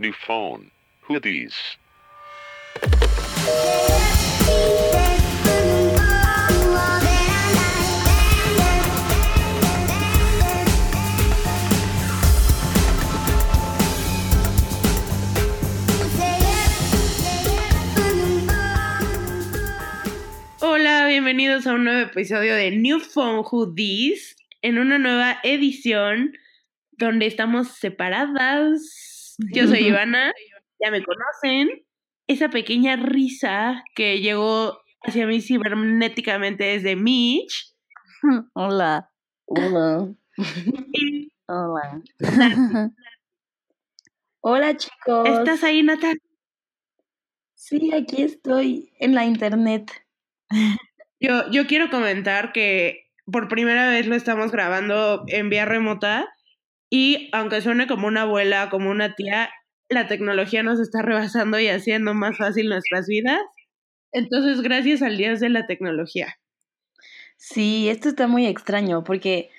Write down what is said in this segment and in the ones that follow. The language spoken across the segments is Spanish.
New phone. Who these? Hola, bienvenidos a un nuevo episodio de New Phone Who en una nueva edición donde estamos separadas. Yo soy Ivana, ya me conocen. Esa pequeña risa que llegó hacia mí cibernéticamente desde Mitch. Hola. Hola. Y Hola. Hola chicos. ¿Estás ahí, Natal? Sí, aquí estoy en la internet. Yo, yo quiero comentar que por primera vez lo estamos grabando en vía remota y aunque suene como una abuela, como una tía, la tecnología nos está rebasando y haciendo más fácil nuestras vidas. Entonces, gracias al Dios de la tecnología. Sí, esto está muy extraño porque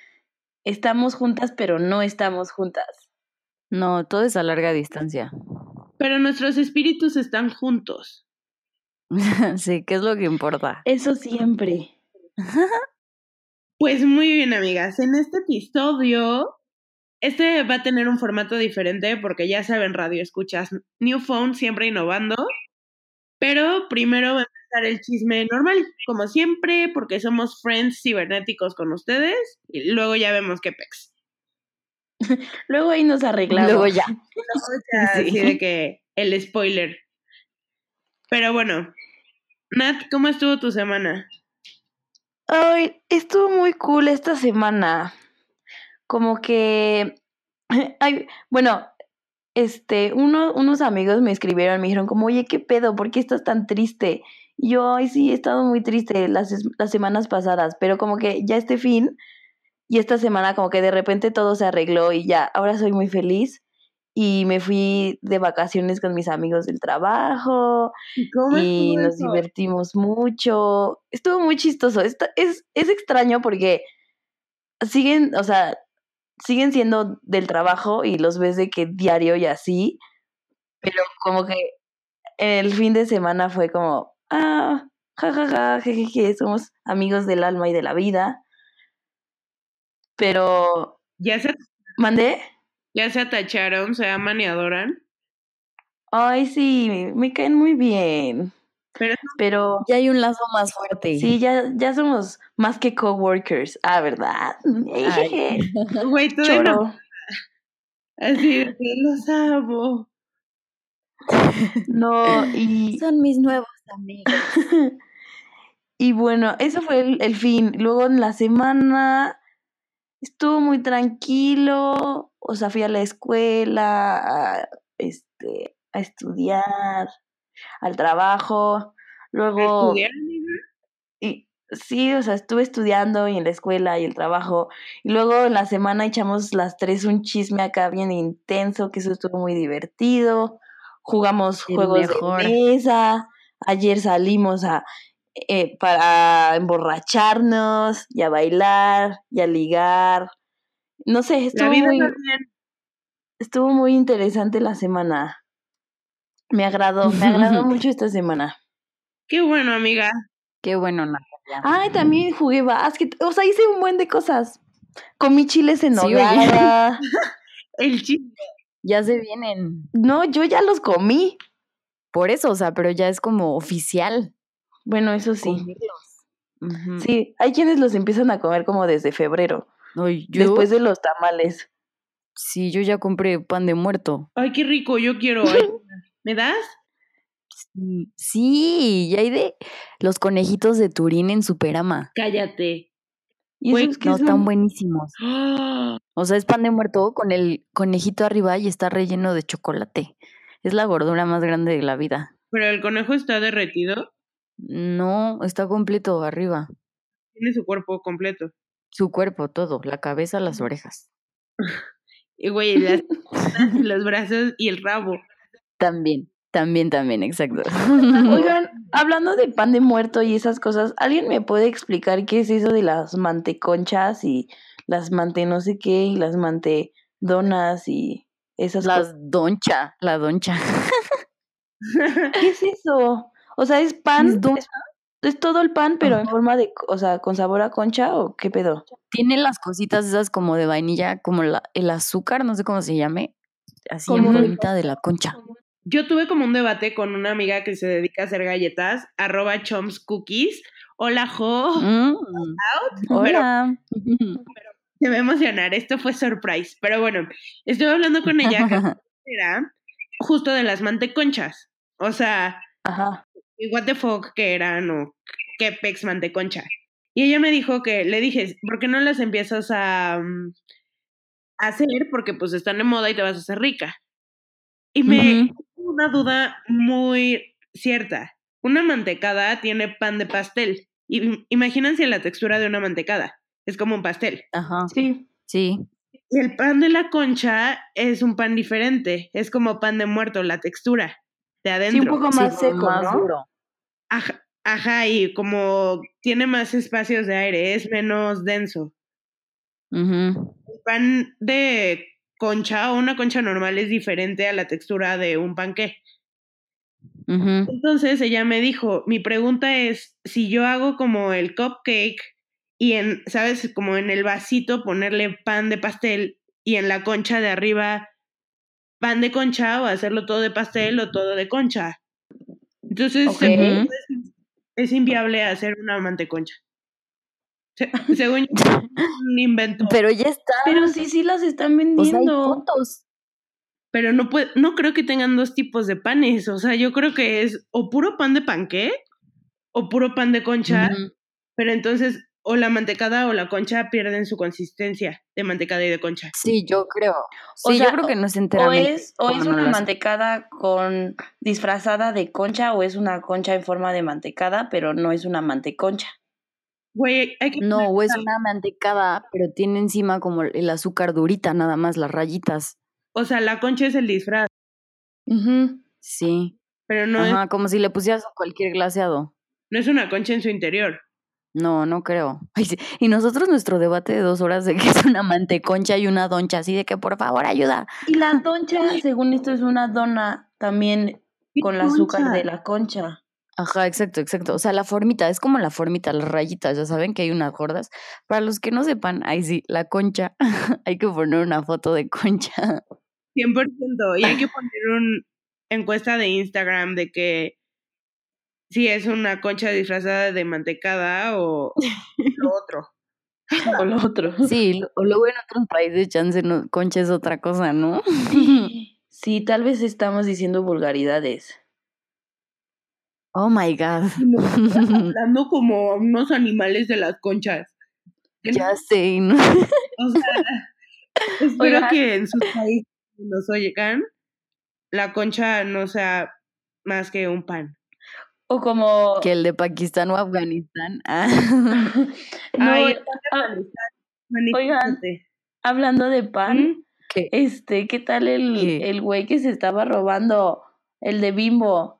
estamos juntas pero no estamos juntas. No, todo es a larga distancia. Pero nuestros espíritus están juntos. sí, ¿qué es lo que importa? Eso siempre. Pues muy bien, amigas. En este episodio, este va a tener un formato diferente porque ya saben, radio escuchas New Phone siempre innovando. Pero primero va a empezar el chisme normal, como siempre, porque somos friends cibernéticos con ustedes. Y luego ya vemos qué pex. Luego ahí nos arreglamos. Luego ya. Así de que el spoiler. Pero bueno, Nat, ¿cómo estuvo tu semana? Ay, estuvo muy cool esta semana. Como que, ay, bueno, este, uno, unos amigos me escribieron, me dijeron como, oye, ¿qué pedo? ¿Por qué estás tan triste? Y yo, ay, sí, he estado muy triste las, las semanas pasadas, pero como que ya este fin y esta semana como que de repente todo se arregló y ya, ahora soy muy feliz. Y me fui de vacaciones con mis amigos del trabajo ¿Cómo y nos eso? divertimos mucho. Estuvo muy chistoso. Esta- es, es extraño porque siguen, o sea, siguen siendo del trabajo y los ves de que diario y así, pero como que el fin de semana fue como, ah, jajaja, jejeje, somos amigos del alma y de la vida. Pero, ¿Ya se, mandé. ya se atacharon, se aman y adoran. Ay, sí, me caen muy bien. Pero Pero Ya hay un lazo más fuerte. Sí, ya, ya somos más que coworkers. Ah, ¿verdad? Güey, tú de Choro. no- Así los amo. No, y, Son mis nuevos amigos. y bueno, eso fue el, el fin. Luego en la semana estuvo muy tranquilo. O sea, fui a la escuela, a, este, a estudiar, al trabajo. Luego, ¿Estudiar, y, sí, o sea, estuve estudiando y en la escuela y el trabajo. Y luego en la semana echamos las tres un chisme acá bien intenso, que eso estuvo muy divertido. Jugamos El juegos mejor. de mesa. Ayer salimos a eh, para emborracharnos y a bailar y a ligar. No sé, estuvo muy, estuvo muy interesante la semana. Me agradó, me agradó mucho esta semana. Qué bueno, amiga. Qué bueno, Natalia. Ay, también jugué básquet. O sea, hice un buen de cosas. Comí chiles en Sí, nogada. El chisme. Ya se vienen. No, yo ya los comí. Por eso, o sea, pero ya es como oficial. Bueno, eso sí. Sí, hay quienes los empiezan a comer como desde febrero, Ay, yo, después de los tamales. Sí, yo ya compré pan de muerto. Ay, qué rico, yo quiero. ¿Me das? Sí, sí, y hay de los conejitos de Turín en Superama. Cállate. ¿Y esos qué No, son? están buenísimos. ¡Ah! O sea, es pan de muerto con el conejito arriba y está relleno de chocolate. Es la gordura más grande de la vida. Pero el conejo está derretido. No, está completo arriba. Tiene su cuerpo completo. Su cuerpo, todo, la cabeza, las orejas. Y güey, las los brazos y el rabo. También, también, también, exacto. Oigan, hablando de pan de muerto y esas cosas, ¿alguien me puede explicar qué es eso de las manteconchas y las mante no sé qué y las mantedonas y esas La cosas. doncha, la doncha. ¿Qué es eso? O sea, ¿es pan? Es ¿Es, todo el pan, pero en forma de, o sea, con sabor a concha o qué pedo? Tiene las cositas esas como de vainilla, como la, el azúcar, no sé cómo se llame, así en formita de la concha. Yo tuve como un debate con una amiga que se dedica a hacer galletas, arroba chomps cookies. Hola, Jo. Mm, Hola. Te va a emocionar, esto fue surprise. Pero bueno, estuve hablando con ella que era justo de las manteconchas. O sea, Ajá. y what the fuck que eran o qué pex manteconcha. Y ella me dijo que, le dije, ¿por qué no las empiezas a, mm, a hacer? Porque pues están de moda y te vas a hacer rica. Y me. Una duda muy cierta. Una mantecada tiene pan de pastel. Y imagínense la textura de una mantecada. Es como un pastel. Ajá. Sí. Sí. Y el pan de la concha es un pan diferente. Es como pan de muerto, la textura de adentro. Sí, un poco más seco, más ¿no? duro. Ajá, ajá, y como tiene más espacios de aire, es menos denso. El pan de concha o una concha normal es diferente a la textura de un panqué. Entonces ella me dijo, mi pregunta es, si yo hago como el cupcake y en, ¿sabes? Como en el vasito ponerle pan de pastel y en la concha de arriba pan de concha o hacerlo todo de pastel o todo de concha. Entonces, es, es inviable hacer una manteconcha. Se- según yo, es un invento. Pero ya está. Pero sí, sí las están O sea, vendiendo. fotos. Pero no puede, no creo que tengan dos tipos de panes. O sea, yo creo que es o puro pan de panqué o puro pan de concha. Pero entonces, o la mantecada o la concha pierden su consistencia de mantecada y de concha. Sí, yo creo. O Sí, sea, yo creo que no es o es, o es una mantecada con disfrazada de concha o es una concha en forma de mantecada, pero no es una manteconcha. Güey, hay que No, o es una mantecada, pero tiene encima como el azúcar durita, nada más, las rayitas. O sea, la concha es el disfraz. Sí. pero no, es, Ajá, como si le pusieras cualquier glaseado. no es una concha en su interior. No, no creo. Ay, sí. Y nosotros nuestro debate de dos horas de que es una manteconcha y una doncha, así de que por favor ayuda. Y la doncha, según esto, es una dona también con el azúcar de la concha. Ajá, exacto, exacto. O sea, la formita, es como la formita, las rayitas, ya saben que hay unas gordas. Para los que no sepan, ahí sí, la concha, hay que poner una foto de concha. 100%. Y hay que poner una encuesta de Instagram de que si es una concha disfrazada de mantecada o lo otro. O lo otro. Sí, lo- o luego en otros países, chance, no, concha es otra cosa, ¿no? Sí, tal vez estamos diciendo vulgaridades. Oh my God. Hablando como unos animales de las conchas. ya sé, ¿no? O sea, espero Oigan. que en sus países nos oigan, la concha no sea más que un pan. O como... que el de Pakistán o Afganistán. Ah. No, Ay, ah, Manifestate. Oigan. hablando de pan. ¿Qué? este, ¿qué tal el, ¿Qué? el güey que se estaba robando? El de Bimbo.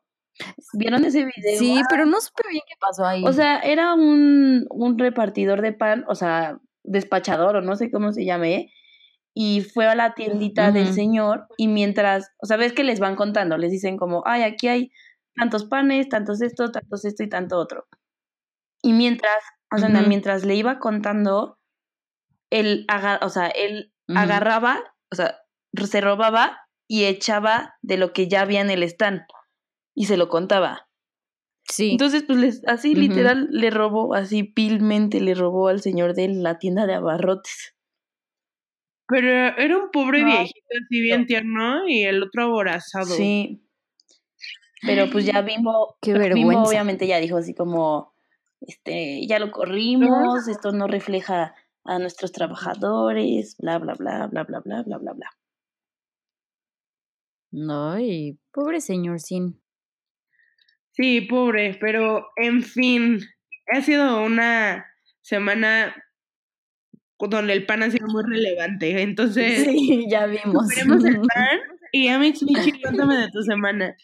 ¿Vieron ese video? Sí, pero no supe bien qué pasó ahí. O sea, era un, un repartidor de pan, o sea, despachador o no sé cómo se llame, y fue a la tiendita del señor y mientras, o sea, ves que les van contando, les dicen como, ay, aquí hay tantos panes, tantos esto, tantos esto y tanto otro. Y mientras, o sea, mientras le iba contando, él, o sea, él agarraba, o sea, se robaba y echaba de lo que ya había en el stand y se lo contaba. sí. Entonces, pues les, así literal le robó, así pilmente le robó al señor de la tienda de abarrotes. Pero era un pobre No. viejito así bien tierno y el otro aborazado. Sí. Pero pues ya Bimbo, Qué Bimbo vergüenza. obviamente ya dijo así como, este, ya lo corrimos, esto no refleja a nuestros trabajadores, bla, bla, bla, bla, bla, bla, bla, bla, bla. No, y pobre señor Sin. Sí, pobre, pero en fin, ha sido una semana donde el pan ha sido muy relevante. Entonces, Sí, ya vimos. veremos el pan. Y Amix Michi, cuéntame de tu semana.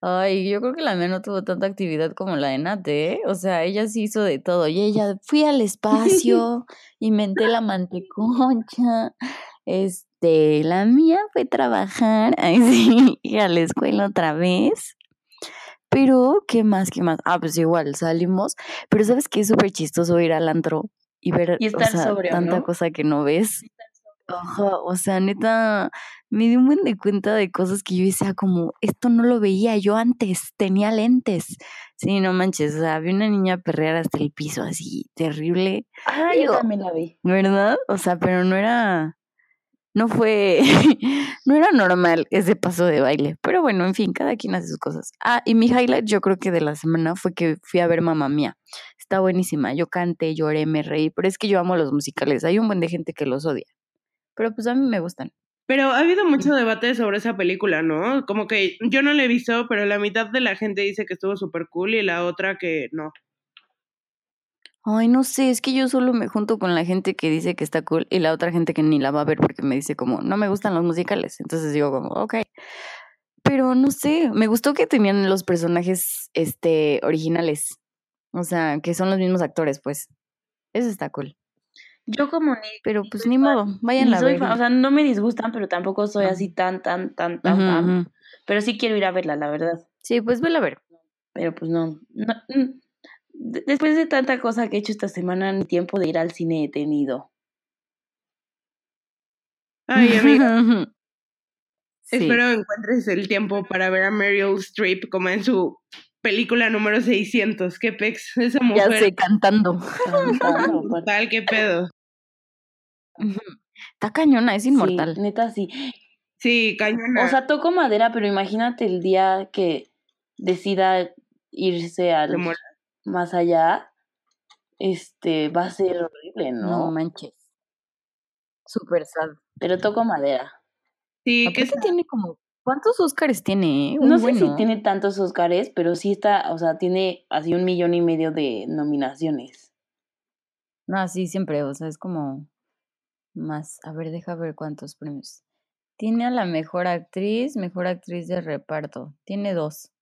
Ay, yo creo que la mía no tuvo tanta actividad como la de Nate, ¿eh? O sea, ella sí hizo de todo. Y ella, fui al espacio, inventé la manteconcha, este, la mía fue trabajar, ay, sí, ir a la escuela otra vez. Pero, ¿qué más? ¿Qué más? Ah, pues igual, salimos. Pero ¿sabes qué es súper chistoso ir al antro y ver Y o estar sea, sobrio, tanta ¿no? cosa que no ves? Ajá, o sea, neta, me di un buen de cuenta de cosas que yo decía como, esto no lo veía yo antes, tenía lentes. Sí, no manches, o sea, vi una niña perrear hasta el piso, así, terrible, Ah, yo también la vi. ¿verdad? O sea, pero no era, no fue, no era normal ese paso de baile. Pero bueno, en fin, cada quien hace sus cosas. Ah, y mi highlight yo creo que de la semana fue que fui a ver Mamá Mía. Está buenísima, yo canté, lloré, me reí, pero es que yo amo los musicales, hay un buen de gente que los odia. Pero pues a mí me gustan. Pero ha habido mucho debate sobre esa película, ¿no? Como que yo no la he visto, pero la mitad de la gente dice que estuvo súper cool y la otra que no. Ay, no sé, es que yo solo me junto con la gente que dice que está cool y la otra gente que ni la va a ver porque me dice como, no me gustan los musicales. Entonces digo como, ok. Pero no sé, me gustó que tenían los personajes este, originales. O sea, que son los mismos actores, pues. Eso está cool. Yo como ni, Pero pues ni modo, vayan a ver. fan, o sea, no me disgustan, pero tampoco soy Ajá. así tan, tan, tan, tan ujú. Pero sí quiero ir a verla, la verdad. Sí, pues vela a ver. Pero pues no. no mm, después de tanta cosa que he hecho esta semana, ni tiempo de ir al cine he tenido. Ay, amiga, Sí. espero encuentres el tiempo para ver a Meryl Streep como en su película número 600. Qué pex, esa Ya mujer. sé, cantando. Qué pedo. Está cañona, es inmortal. Sí, neta sí. Sí, cañona. O sea, toco madera, pero imagínate el día que decida irse Se al. Más allá. Este va a ser horrible, no ¿no? manches. Súper sad. Pero toco madera. sí, que Aparte tiene como. ¿Cuántos Oscars tiene? eh? Un No sé si ¿no? tiene tantos Oscars, pero sí está, o sea, tiene así un millón y medio de nominaciones. No, sí, siempre. O sea, es como. Más. A ver, deja ver cuántos premios. Tiene a la mejor actriz, mejor actriz de reparto. Tiene dos.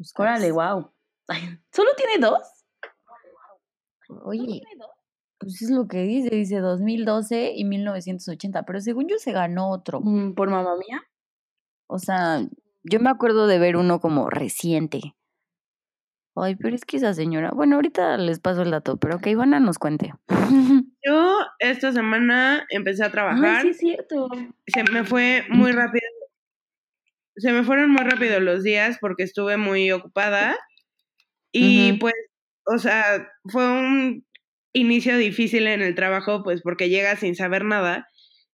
Oscars. Órale, wow. ¿Solo tiene dos? Oye, pues es lo que dice. Dice 2012 y 1980. Pero según yo se ganó otro. Mm, ¿Por mamá mía? O sea, yo me acuerdo de ver uno como reciente. Ay, pero es que esa señora. Bueno, ahorita les paso el dato, pero que Ivana nos cuente. yo esta semana empecé a trabajar. Ay, sí es cierto. se me fue muy rápido. Se me fueron muy rápido los días porque estuve muy ocupada. Y pues, o sea, fue un inicio difícil en el trabajo, pues porque llegas sin saber nada.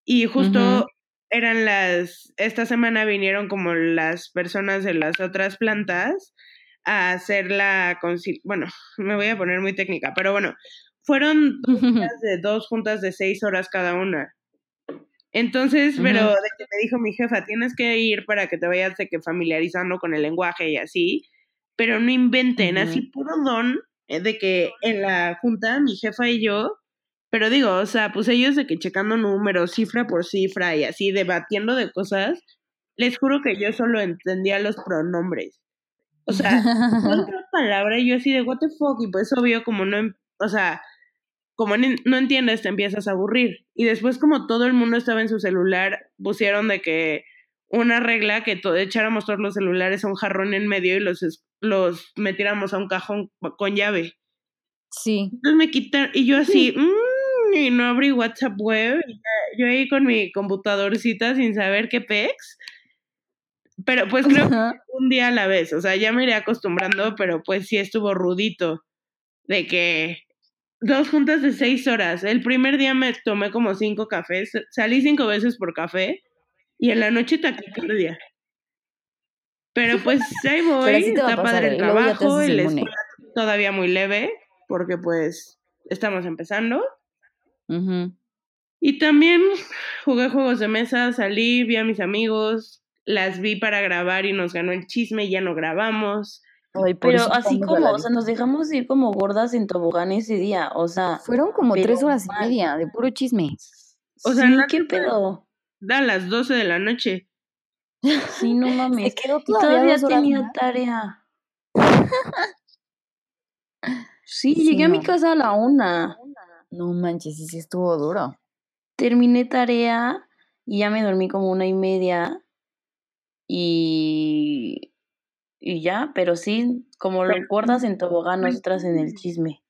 Y justo eran las, esta semana vinieron como las personas de las otras plantas a hacer la, bueno, me voy a poner muy técnica, pero bueno, fueron dos juntas de dos juntas de seis horas cada una. Entonces, pero de que me dijo mi jefa, tienes que ir para que te vayas de que familiarizando con el lenguaje y así, pero no inventen, así puro don eh, de que en la junta mi jefa y yo, pero digo, o sea, pues ellos de que checando números, cifra por cifra y así debatiendo de cosas, les juro que yo solo entendía los pronombres. O sea, otra palabra y yo así de what the fuck y pues obvio como no, o sea, como no entiendes te empiezas a aburrir y después como todo el mundo estaba en su celular pusieron de que una regla que to- echáramos todos los celulares a un jarrón en medio y los los metiéramos a un cajón con llave Sí. entonces me quitan y yo así "Mm", y no abrí WhatsApp web y ya- yo ahí con mi computadorcita sin saber qué pex pero pues creo que un día a la vez, o sea, ya me iré acostumbrando, pero pues sí estuvo rudito de que dos juntas de seis horas. El primer día me tomé como cinco cafés, salí cinco veces por café y en la noche taquicardia. Pero pues ahí voy, Pero sí está padre el trabajo, el escuela todavía muy leve, porque pues estamos empezando. Y también jugué juegos de mesa, salí, vi a mis amigos, las vi para grabar y nos ganó el chisme y ya no grabamos. Ay, Pero así como, o sea, nos dejamos ir como gordas en tobogán ese día, o sea, Fueron como tres horas y media de puro chisme. O sea, sí, qué pedo. Da las 12 de la noche. Sí, no mames. Se quedó Y todavía todavía dos horas tenía más. tarea. Sí, Sí, llegué a mi casa a la una. No manches, sí, sí estuvo duro. Terminé tarea y ya me dormí como una y media y, y ya, pero sí, como lo gordas en tobogán, nosotras en el chisme.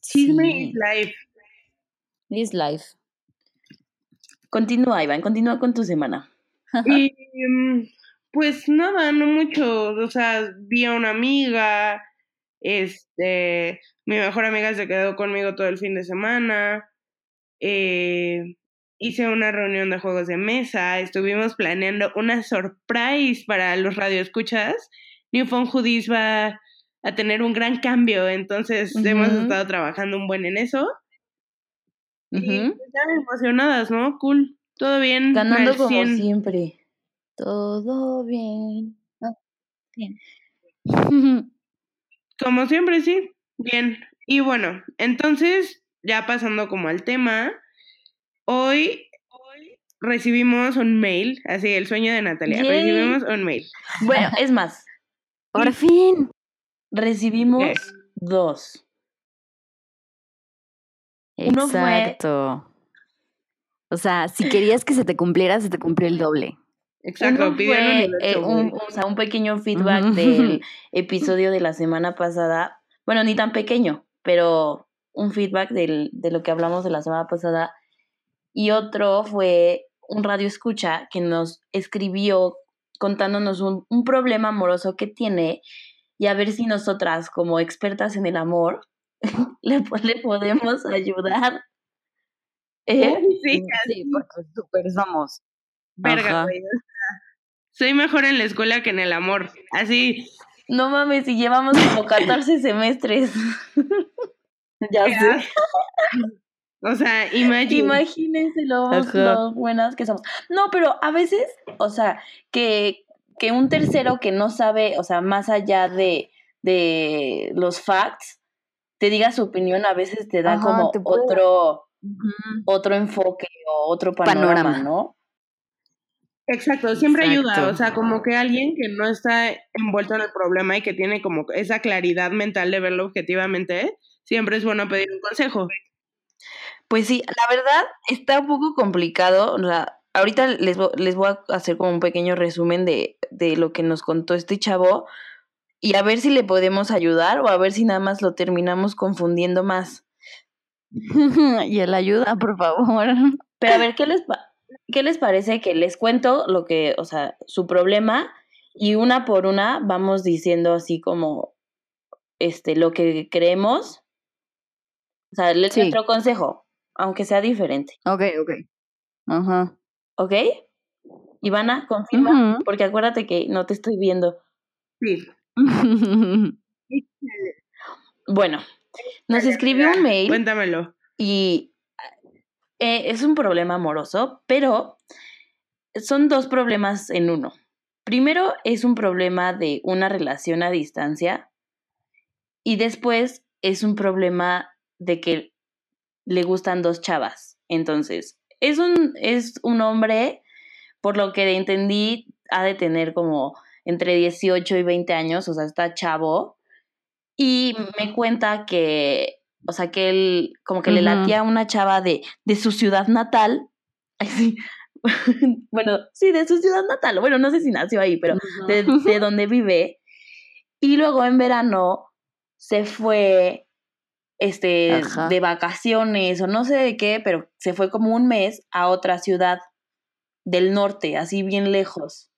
Chisme Sí. is life. This life. Continúa, Iván, continúa con tu semana. Y mm, pues nada, no mucho. O sea, vi a una amiga. Este, mi mejor amiga se quedó conmigo todo el fin de semana. Eh, hice una reunión de juegos de mesa. Estuvimos planeando una surprise para los radioescuchas. New Phone Hoodies va a tener un gran cambio, entonces hemos estado trabajando un buen en eso. Ujú. pues, emocionadas, ¿no? Cool. Todo bien. Ganando como 100. siempre. Todo bien. Ah, bien. Como siempre, sí. Bien. Y bueno, entonces, ya pasando como al tema, hoy, hoy recibimos un mail, así el sueño de Natalia, Yay. recibimos un mail. Bueno, es más, Por fin. recibimos dos. Uno fue- Exacto. O sea, si querías que se te cumpliera, se te cumplió el doble. Exacto, Uno fue, eh, un, o sea, un pequeño feedback del episodio de la semana pasada. Bueno, ni tan pequeño, pero un feedback del, de lo que hablamos de la semana pasada. Y otro fue un radio escucha que nos escribió contándonos un, un problema amoroso que tiene y a ver si nosotras, como expertas en el amor, le podemos ayudar. ¿Eh? Sí, Sí, porque súper somos. verga, güey. Soy mejor en la escuela que en el amor. Así, No mames, y llevamos como 14 semestres. ya sé. o sea, imagínate. Imagínense lo, buenas que somos. No, pero a veces, o sea, que, que un tercero que no sabe, o sea, más allá de, de los facts, te diga su opinión, a veces te da Ajá, como te otro, otro enfoque o otro panorama, Panorama. ¿no? Exacto, siempre ayuda, o sea, como que alguien que no está envuelto en el problema y que tiene como esa claridad mental de verlo objetivamente, siempre es bueno pedir un consejo. Pues sí, la verdad está un poco complicado. O sea, ahorita les, les voy a hacer como un pequeño resumen de, de lo que nos contó este chavo y a ver si le podemos ayudar o a ver si nada más lo terminamos confundiendo más. y el ayuda, por favor. Pero a ver, ¿qué les, ¿qué les parece que les cuento lo que, o sea, su problema y una por una vamos diciendo así como, este, lo que creemos? O sea, le- Sí. nuestro consejo, aunque sea diferente, Ok, ok. Ajá. ¿ok? Ivana, confirma. Ujú. Porque acuérdate que no te estoy viendo. Sí. Bueno, nos escribió un mail Cuéntamelo. y eh, es un problema amoroso, pero son dos problemas en uno. Primero es un problema de una relación a distancia y después es un problema de que le gustan dos chavas. Entonces, es un, es un hombre, por lo que entendí, ha de tener como entre 18 y 20 años, o sea, está chavo. Y me cuenta que, o sea, que él como que le latía a una chava de, de su ciudad natal. Ay, sí. bueno, sí, de su ciudad natal. Bueno, no sé si nació ahí, pero de, de donde vive. Y luego en verano se fue este Ajá. de vacaciones o no sé de qué, pero se fue como un mes a otra ciudad del norte, así bien lejos.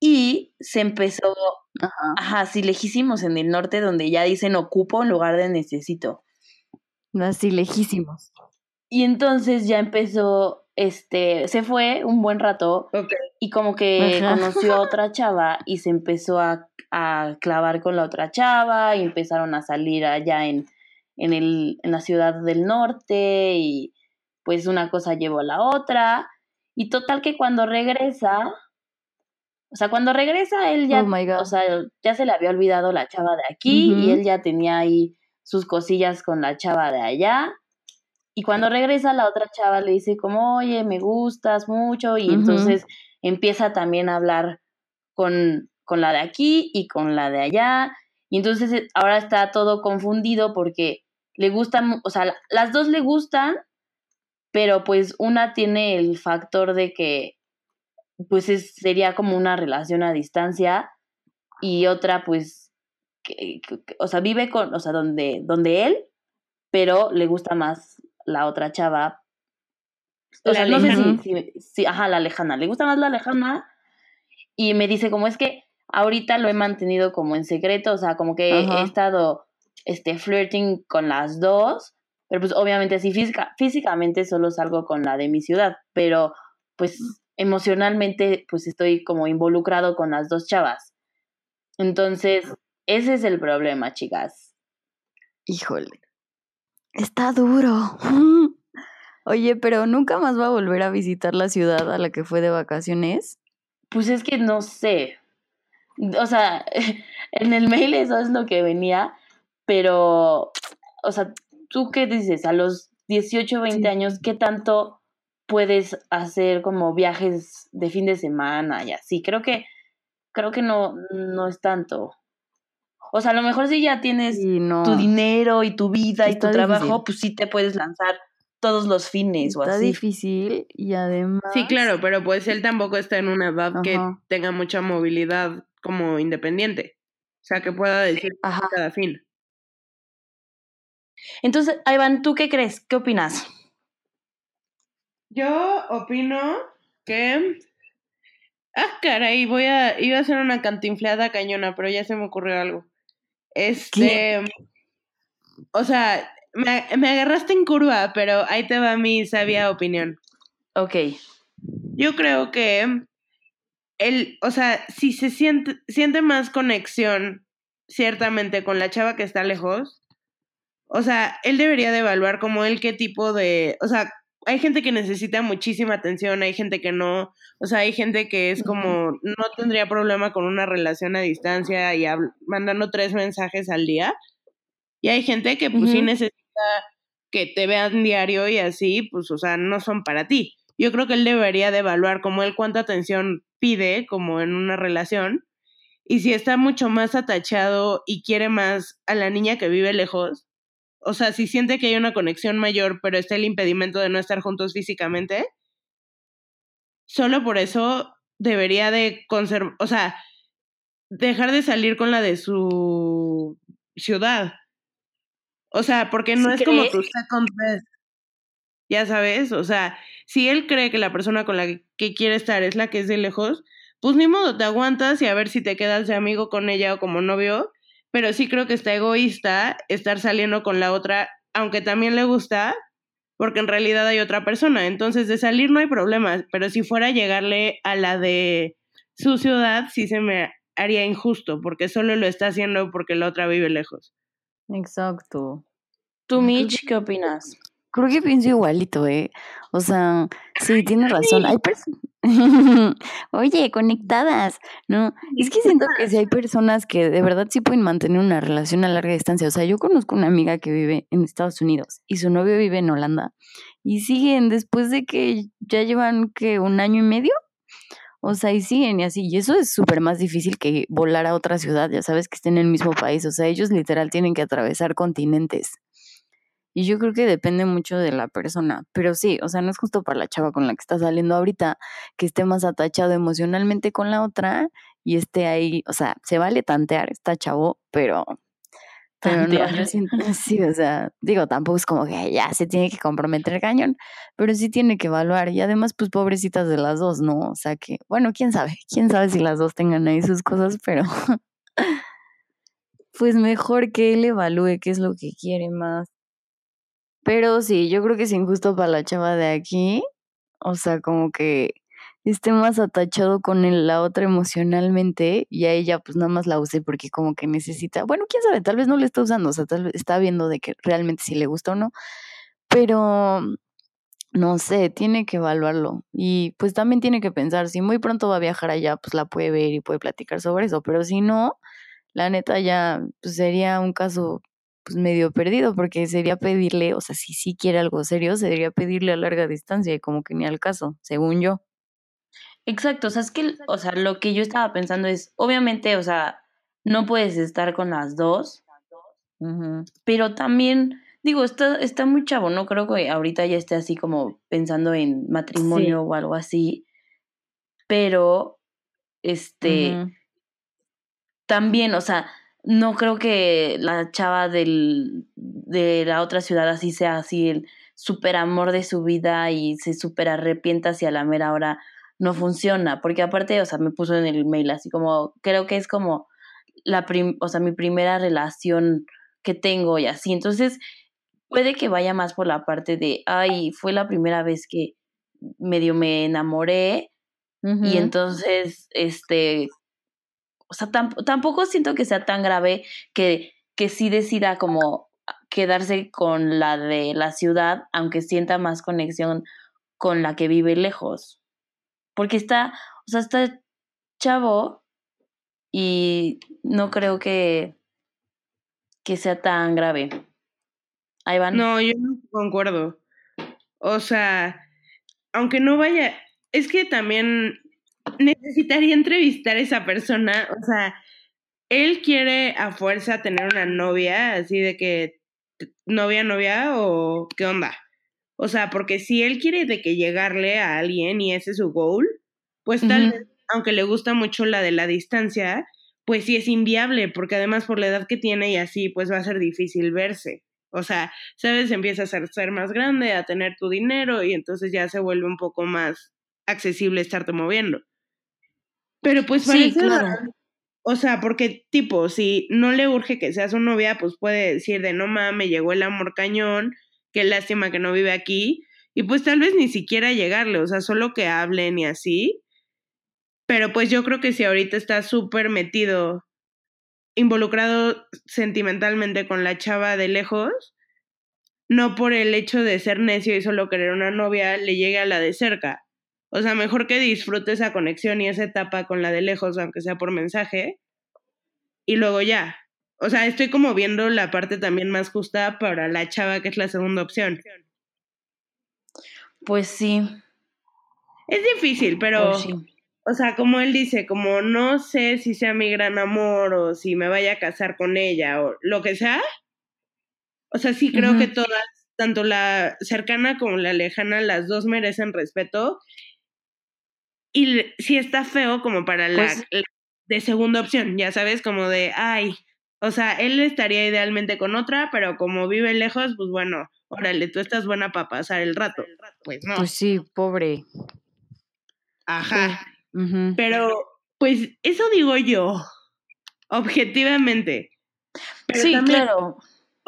Y se empezó, Ajá. ajá, así lejísimos en el norte donde ya dicen ocupo en lugar de necesito. Así lejísimos. Y entonces ya empezó, este, se fue un buen rato Ok. y como que Ajá. conoció a otra chava y se empezó a, a clavar con la otra chava y empezaron a salir allá en, en, el, en la ciudad del norte y pues una cosa llevó a la otra y total que cuando regresa, o sea, cuando regresa él ya, Oh my God. o sea, ya se le había olvidado la chava de aquí y él ya tenía ahí sus cosillas con la chava de allá. Y cuando regresa la otra chava le dice como, oye, me gustas mucho. Y entonces empieza también a hablar con, con la de aquí y con la de allá. Y entonces eh, ahora está todo confundido porque le gustan, o sea, la- las dos le gustan, pero pues una tiene el factor de que pues es, sería como una relación a distancia y otra pues, que, que- o sea, vive con, o sea, donde, donde él, pero le gusta más la otra chava. O La sea, no sé lejana. si, si, si- ajá, la lejana, le gusta más la lejana y me dice como es que ahorita lo he mantenido como en secreto, o sea, como que Ajá. he estado este flirting con las dos, pero pues obviamente sí física, físicamente solo salgo con la de mi ciudad, pero pues emocionalmente pues estoy como involucrado con las dos chavas. Entonces, ese es el problema, chicas. Híjole. Está duro. Oye, pero nunca más va a volver a visitar la ciudad a la que fue de vacaciones. Pues es que no sé. O sea, en el mail eso es lo que venía, pero, o sea, ¿tú qué dices? A los 18, 20 Sí. años, ¿qué tanto puedes hacer como viajes de fin de semana y así? Creo que, creo que no, no es tanto. O sea, a lo mejor si ya tienes no. tu dinero y tu vida y Está tu trabajo, difícil. pues sí te puedes lanzar todos los fines o Está así. difícil y además. Sí, claro, pero pues él tampoco está en una edad que tenga mucha movilidad como independiente. O sea, que pueda decir Ajá. cada fin. Entonces, Iván, ¿tú qué crees? ¿Qué opinas? Yo opino que. Ah, caray, voy a. Iba a hacer una cantinfleada cañona, pero ya se me ocurrió algo. Este. O sea, me, me agarraste en curva, pero ahí te va mi sabia opinión. Ok. Yo creo que él, o sea, si se siente, siente más conexión, ciertamente, con la chava que está lejos, o sea, él debería de evaluar como él qué tipo de, o sea, hay gente que necesita muchísima atención, hay gente que no, o sea, hay gente que es como, no tendría problema con una relación a distancia y mandando tres mensajes al día, y hay gente que pues sí necesita que te vean diario y así, pues, o sea, no son para ti. Yo creo que él debería de evaluar como él cuánta atención pide como en una relación y si está mucho más atachado y quiere más a la niña que vive lejos, o sea, si siente que hay una conexión mayor, pero está el impedimento de no estar juntos físicamente, solo por eso debería de conservar, o sea, dejar de salir con la de su ciudad. O sea, porque no ¿Sí es como tu second best. Ya sabes, o sea, si él cree que la persona con la que quiere estar es la que es de lejos, pues ni modo, te aguantas y a ver si te quedas de amigo con ella o como novio, pero sí creo que está egoísta estar saliendo con la otra, aunque también le gusta, porque en realidad hay otra persona. Entonces, de salir no hay problema, pero si fuera a llegarle a la de su ciudad, sí se me haría injusto, porque solo lo está haciendo porque la otra vive lejos. Exacto. ¿Tú, Mitch, qué opinas? Creo que pienso igualito, ¿eh? O sea, sí, tienes razón. Hay personas. Oye, conectadas. No, es que siento que sí hay personas que de verdad sí pueden mantener una relación a larga distancia. O sea, yo conozco una amiga que vive en Estados Unidos y su novio vive en Holanda y siguen después de que ya llevan que un año y medio. O sea, y siguen y así. Y eso es súper más difícil que volar a otra ciudad, ya sabes, que estén en el mismo país. O sea, ellos literal tienen que atravesar continentes. Y yo creo que depende mucho de la persona. Pero sí, o sea, no es justo para la chava con la que está saliendo ahorita que esté más atachado emocionalmente con la otra y esté ahí. O sea, se vale tantear, está chavo, pero. Pero no, Tantear. siento, sí, o sea, digo, tampoco es como que ya se tiene que comprometer cañón, pero sí tiene que evaluar. Y además, pues pobrecitas de las dos, ¿no? O sea que, bueno, quién sabe, quién sabe si las dos tengan ahí sus cosas, pero pues mejor que él evalúe qué es lo que quiere más. Pero sí, yo creo que es injusto para la chava de aquí. O sea, como que esté más atachado con la otra emocionalmente y a ella pues nada más la use porque como que necesita, bueno, quién sabe, tal vez no le está usando, o sea, tal vez está viendo de que realmente si le gusta o no, pero no sé, tiene que evaluarlo y pues también tiene que pensar, si muy pronto va a viajar allá, pues la puede ver y puede platicar sobre eso, pero si no, la neta ya pues sería un caso pues medio perdido porque sería pedirle, o sea, si sí quiere algo serio, sería pedirle a larga distancia y como que ni al caso, según yo. Exacto, o sea, es que, o sea, lo que yo estaba pensando es, obviamente, o sea, no puedes estar con las dos, pero también Digo, está, está muy chavo, no creo que ahorita ya esté así como pensando en matrimonio o algo así. Pero, este, también, o sea, no creo que la chava del, de la otra ciudad así sea así el super amor de su vida y se super arrepienta si a la mera hora no funciona. Porque aparte, o sea, me puso en el mail así como, creo que es como la prim- o sea, mi primera relación que tengo y así. Entonces, puede que vaya más por la parte de, ay, fue la primera vez que medio me enamoré y entonces, este, o sea, tamp- tampoco siento que sea tan grave que, que sí decida como quedarse con la de la ciudad, aunque sienta más conexión con la que vive lejos. Porque está, o sea, está chavo y no creo que, que sea tan grave. Ahí van. No, yo no concuerdo. O sea, aunque no vaya, es que también necesitaría entrevistar a esa persona. O sea, él quiere a fuerza tener una novia, así de que novia, novia o qué onda. O sea, porque si él quiere de que llegarle a alguien y ese es su goal, pues tal vez, aunque le gusta mucho la de la distancia, pues sí es inviable, porque además por la edad que tiene y así, pues va a ser difícil verse. O sea, sabes, empiezas a ser más grande, a tener tu dinero y entonces ya se vuelve un poco más accesible estarte moviendo. Pero pues Sí, parece claro. O sea, porque tipo, si no le urge que sea su novia, pues puede decir de no mames, llegó el amor cañón, qué lástima que no vive aquí. Y pues tal vez ni siquiera llegarle, o sea, solo que hablen y así. Pero pues yo creo que si ahorita está súper metido, involucrado sentimentalmente con la chava de lejos, no por el hecho de ser necio y solo querer una novia, le llegue a la de cerca. O sea, mejor que disfrute esa conexión y esa etapa con la de lejos, aunque sea por mensaje, y luego ya. O sea, estoy como viendo la parte también más justa para la chava, que es la segunda opción. Pues sí, Es difícil, pero, pues sí. o sea, como él dice, como no sé si sea mi gran amor o si me vaya a casar con ella o lo que sea. O sea, sí creo que todas, tanto la cercana como la lejana, las dos merecen respeto. Y sí está feo como para la, Pues- la de segunda opción, ya sabes, como de, ay, o sea, él estaría idealmente con otra, pero como vive lejos, pues bueno, órale, tú estás buena para pasar el rato. Pues no, Pues sí, pobre. ajá. Pero, pues, eso digo yo, objetivamente. Pero Sí, también- claro.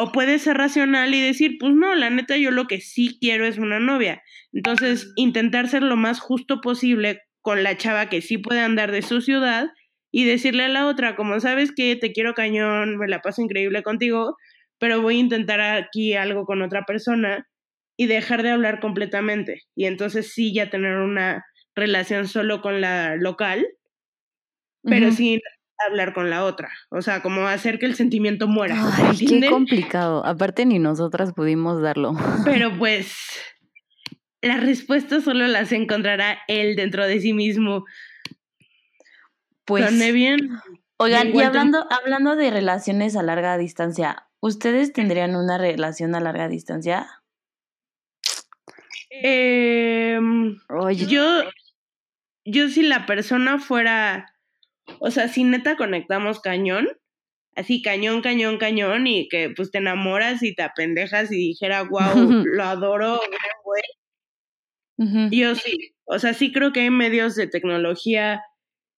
O puedes ser racional y decir, pues no, la neta, yo lo que sí quiero es una novia. Entonces, intentar ser lo más justo posible con la chava que sí puede andar de su ciudad y decirle a la otra, como sabes que te quiero cañón, me la paso increíble contigo, pero voy a intentar aquí algo con otra persona y dejar de hablar completamente. Y entonces sí ya tener una relación solo con la local, pero sin hablar con la otra. O sea, como hacer que el sentimiento muera. Ay, qué complicado. Aparte ni nosotras pudimos darlo. Pero pues las respuestas solo las encontrará él dentro de sí mismo. Pues, Soné bien. oigan, y hablando, hablando de relaciones a larga distancia, ¿ustedes tendrían una relación a larga distancia? Em, Oye, yo, yo si la persona fuera, o sea, si neta conectamos cañón, así cañón, cañón, cañón, y que pues te enamoras y te apendejas y dijera, wow, lo adoro, gran güey", Ujú. Yo sí, o sea, sí creo que hay medios de tecnología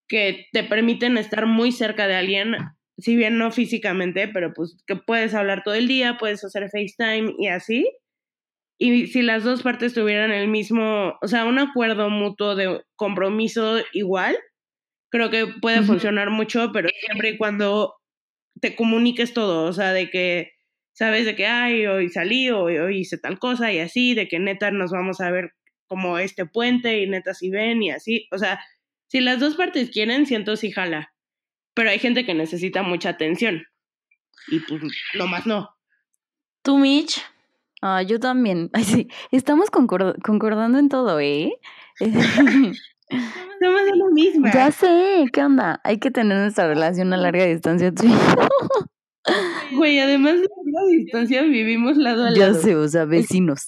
que te permiten estar muy cerca de alguien, si bien no físicamente, pero pues que puedes hablar todo el día, puedes hacer FaceTime y así. Y si las dos partes tuvieran el mismo, o sea, un acuerdo mutuo de compromiso igual, creo que puede funcionar mucho, pero siempre y cuando te comuniques todo, o sea, de que sabes de que, ay, hoy salí, hoy, hoy hice tal cosa y así, de que neta nos vamos a ver como este puente y neta si ven y así, o sea, si las dos partes quieren, siento sí jala, pero hay gente que necesita mucha atención y pues lo más no. ¿Tú, Mitch? ah, yo también. Ay, sí, estamos concord- concordando en todo, ¿eh? Somos de la misma. ya sé, ¿qué onda? Hay que tener nuestra relación a larga distancia. Güey, además a distancia vivimos lado a Ya lado. sé, o sea, vecinos.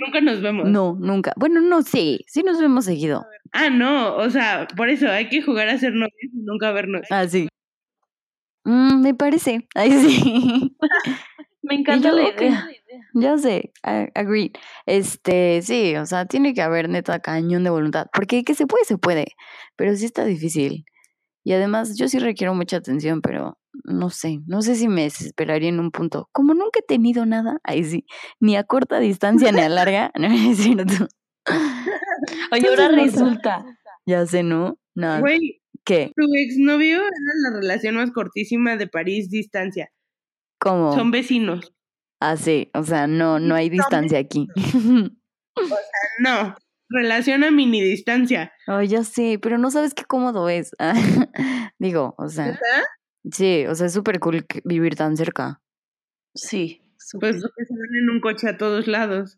Nunca nos vemos. No, nunca. Bueno, no, sí, sí nos vemos seguido. Ah, no, o sea, por eso hay que jugar a ser novios y nunca vernos. Ah, sí. Mm, me parece. Ay, sí. Me encanta yo, la idea. Ya sé, a- agreed. Este, sí, o sea, tiene que haber neta cañón de voluntad. Porque que se puede, se puede. Pero sí está difícil. Y además, yo sí requiero mucha atención, pero no sé, no sé si me desesperaría en un punto. Como nunca he tenido nada, ahí sí, ni a corta distancia ni a larga, no es cierto. Oye, ahora resulta. Ya sé, ¿no? No, Güey, ¿qué? tu exnovio era la relación más cortísima de París distancia. ¿Cómo? Son vecinos. Ah, sí, o sea, no, no hay distancia aquí. No, relación a mini distancia. Ay, ya sé, pero no sabes qué cómodo es. Digo, o sea, ¿Verdad? Sí, o sea, es súper cool vivir tan cerca. Sí. Pues que se van en un coche a todos lados.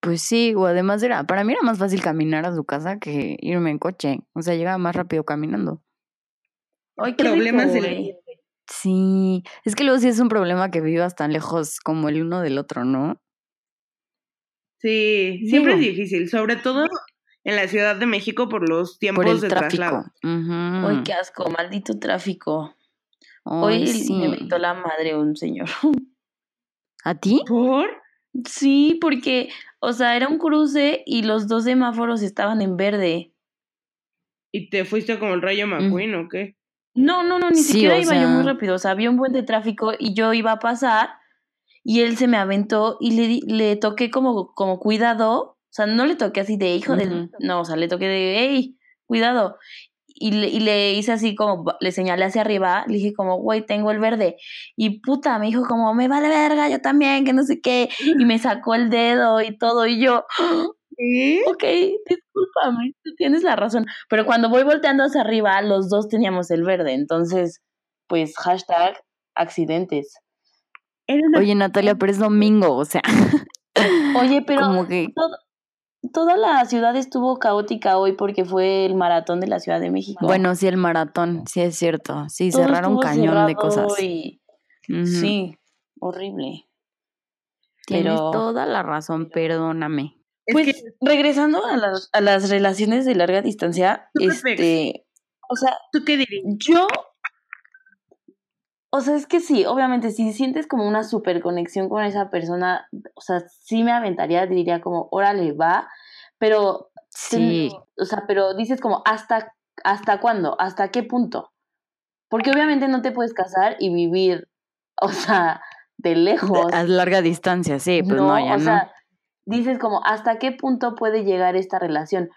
Pues sí, o además era, para mí era más fácil caminar a su casa que irme en coche. O sea, llegaba más rápido caminando. Ay, qué Problemas rico, de la güey. vida. Sí, es que luego sí es un problema que vivas tan lejos como el uno del otro, ¿no? Sí, siempre es difícil, sobre todo en la Ciudad de México por los tiempos Por el de tráfico. traslado. Ujú. Ay, qué asco, maldito tráfico. Ay, Hoy sí. me invitó la madre un señor. ¿A ti? ¿Por? Sí, porque, o sea, era un cruce y los dos semáforos estaban en verde. ¿Y te fuiste como el rayo McQueen o qué? No, no, no, ni Sí, siquiera iba yo muy rápido. O sea, había un buen de tráfico y yo iba a pasar y él se me aventó y le, le toqué como, como cuidado. O sea, no le toqué así de hijo de... Ujú. No, o sea, le toqué de, hey, cuidado. Y le, y le hice así como, le señalé hacia arriba, le dije como, güey, tengo el verde. Y puta, me dijo como, me vale verga, yo también, que no sé qué. Y me sacó el dedo y todo. Y yo, ¿Qué? ok, discúlpame, tú tienes la razón. Pero cuando voy volteando hacia arriba, los dos teníamos el verde. Entonces, pues, hashtag accidentes. Oye, Natalia, pero es domingo, o sea, Oye, pero como que... todo- toda la ciudad estuvo caótica hoy porque fue el maratón de la Ciudad de México. Bueno, sí, el maratón, sí es cierto. Sí, Todo cerraron cañón de cosas. y-. Sí, horrible. Tienes pero- toda la razón, perdóname. Es Pues que regresando a las, a las relaciones de larga distancia, este, o sea, ¿Tú qué dirías? yo, o sea, es que sí, obviamente, si sientes como una super conexión con esa persona, o sea, sí me aventaría, diría como, órale, va, pero, Sí, o sea, pero dices como, ¿hasta, hasta cuándo? ¿Hasta qué punto? Porque obviamente no te puedes casar y vivir, o sea, de lejos. a larga distancia, sí, pues no, ya o no. sea, dices como, ¿hasta qué punto puede llegar esta relación?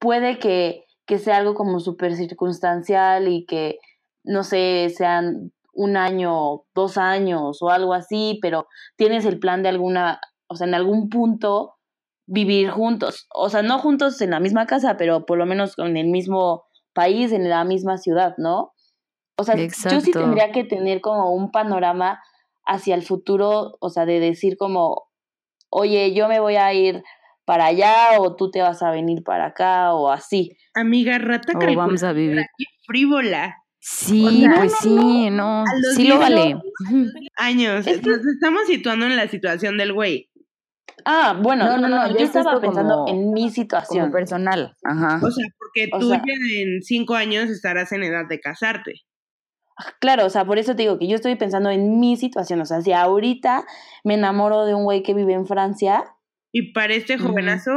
Puede que, que sea algo como súper circunstancial y que, no sé, sean un año, dos años o algo así, pero tienes el plan de alguna, o sea, en algún punto vivir juntos. O sea, no juntos en la misma casa, pero por lo menos en el mismo país, en la misma ciudad, ¿no? O sea, yo sí tendría que tener como un panorama hacia el futuro, o sea, de decir como, oye, yo me voy a ir para allá o tú te vas a venir para acá o así. Amiga rata O vamos a vivir. frívola. Sí, O sea, pues sí, no, sí lo 18 vale. Años. Es que- Nos estamos situando en la situación del güey. Ah, bueno, No, no, no, yo es estaba pensando como- en mi Como situación. personal, ajá. O sea, porque O tú sea- ya en cinco años estarás en edad de casarte. Claro, o sea, por eso te digo que yo estoy pensando en mi situación. O sea, si ahorita me enamoro de un güey que vive en Francia, Y para este Ujú. jovenazo,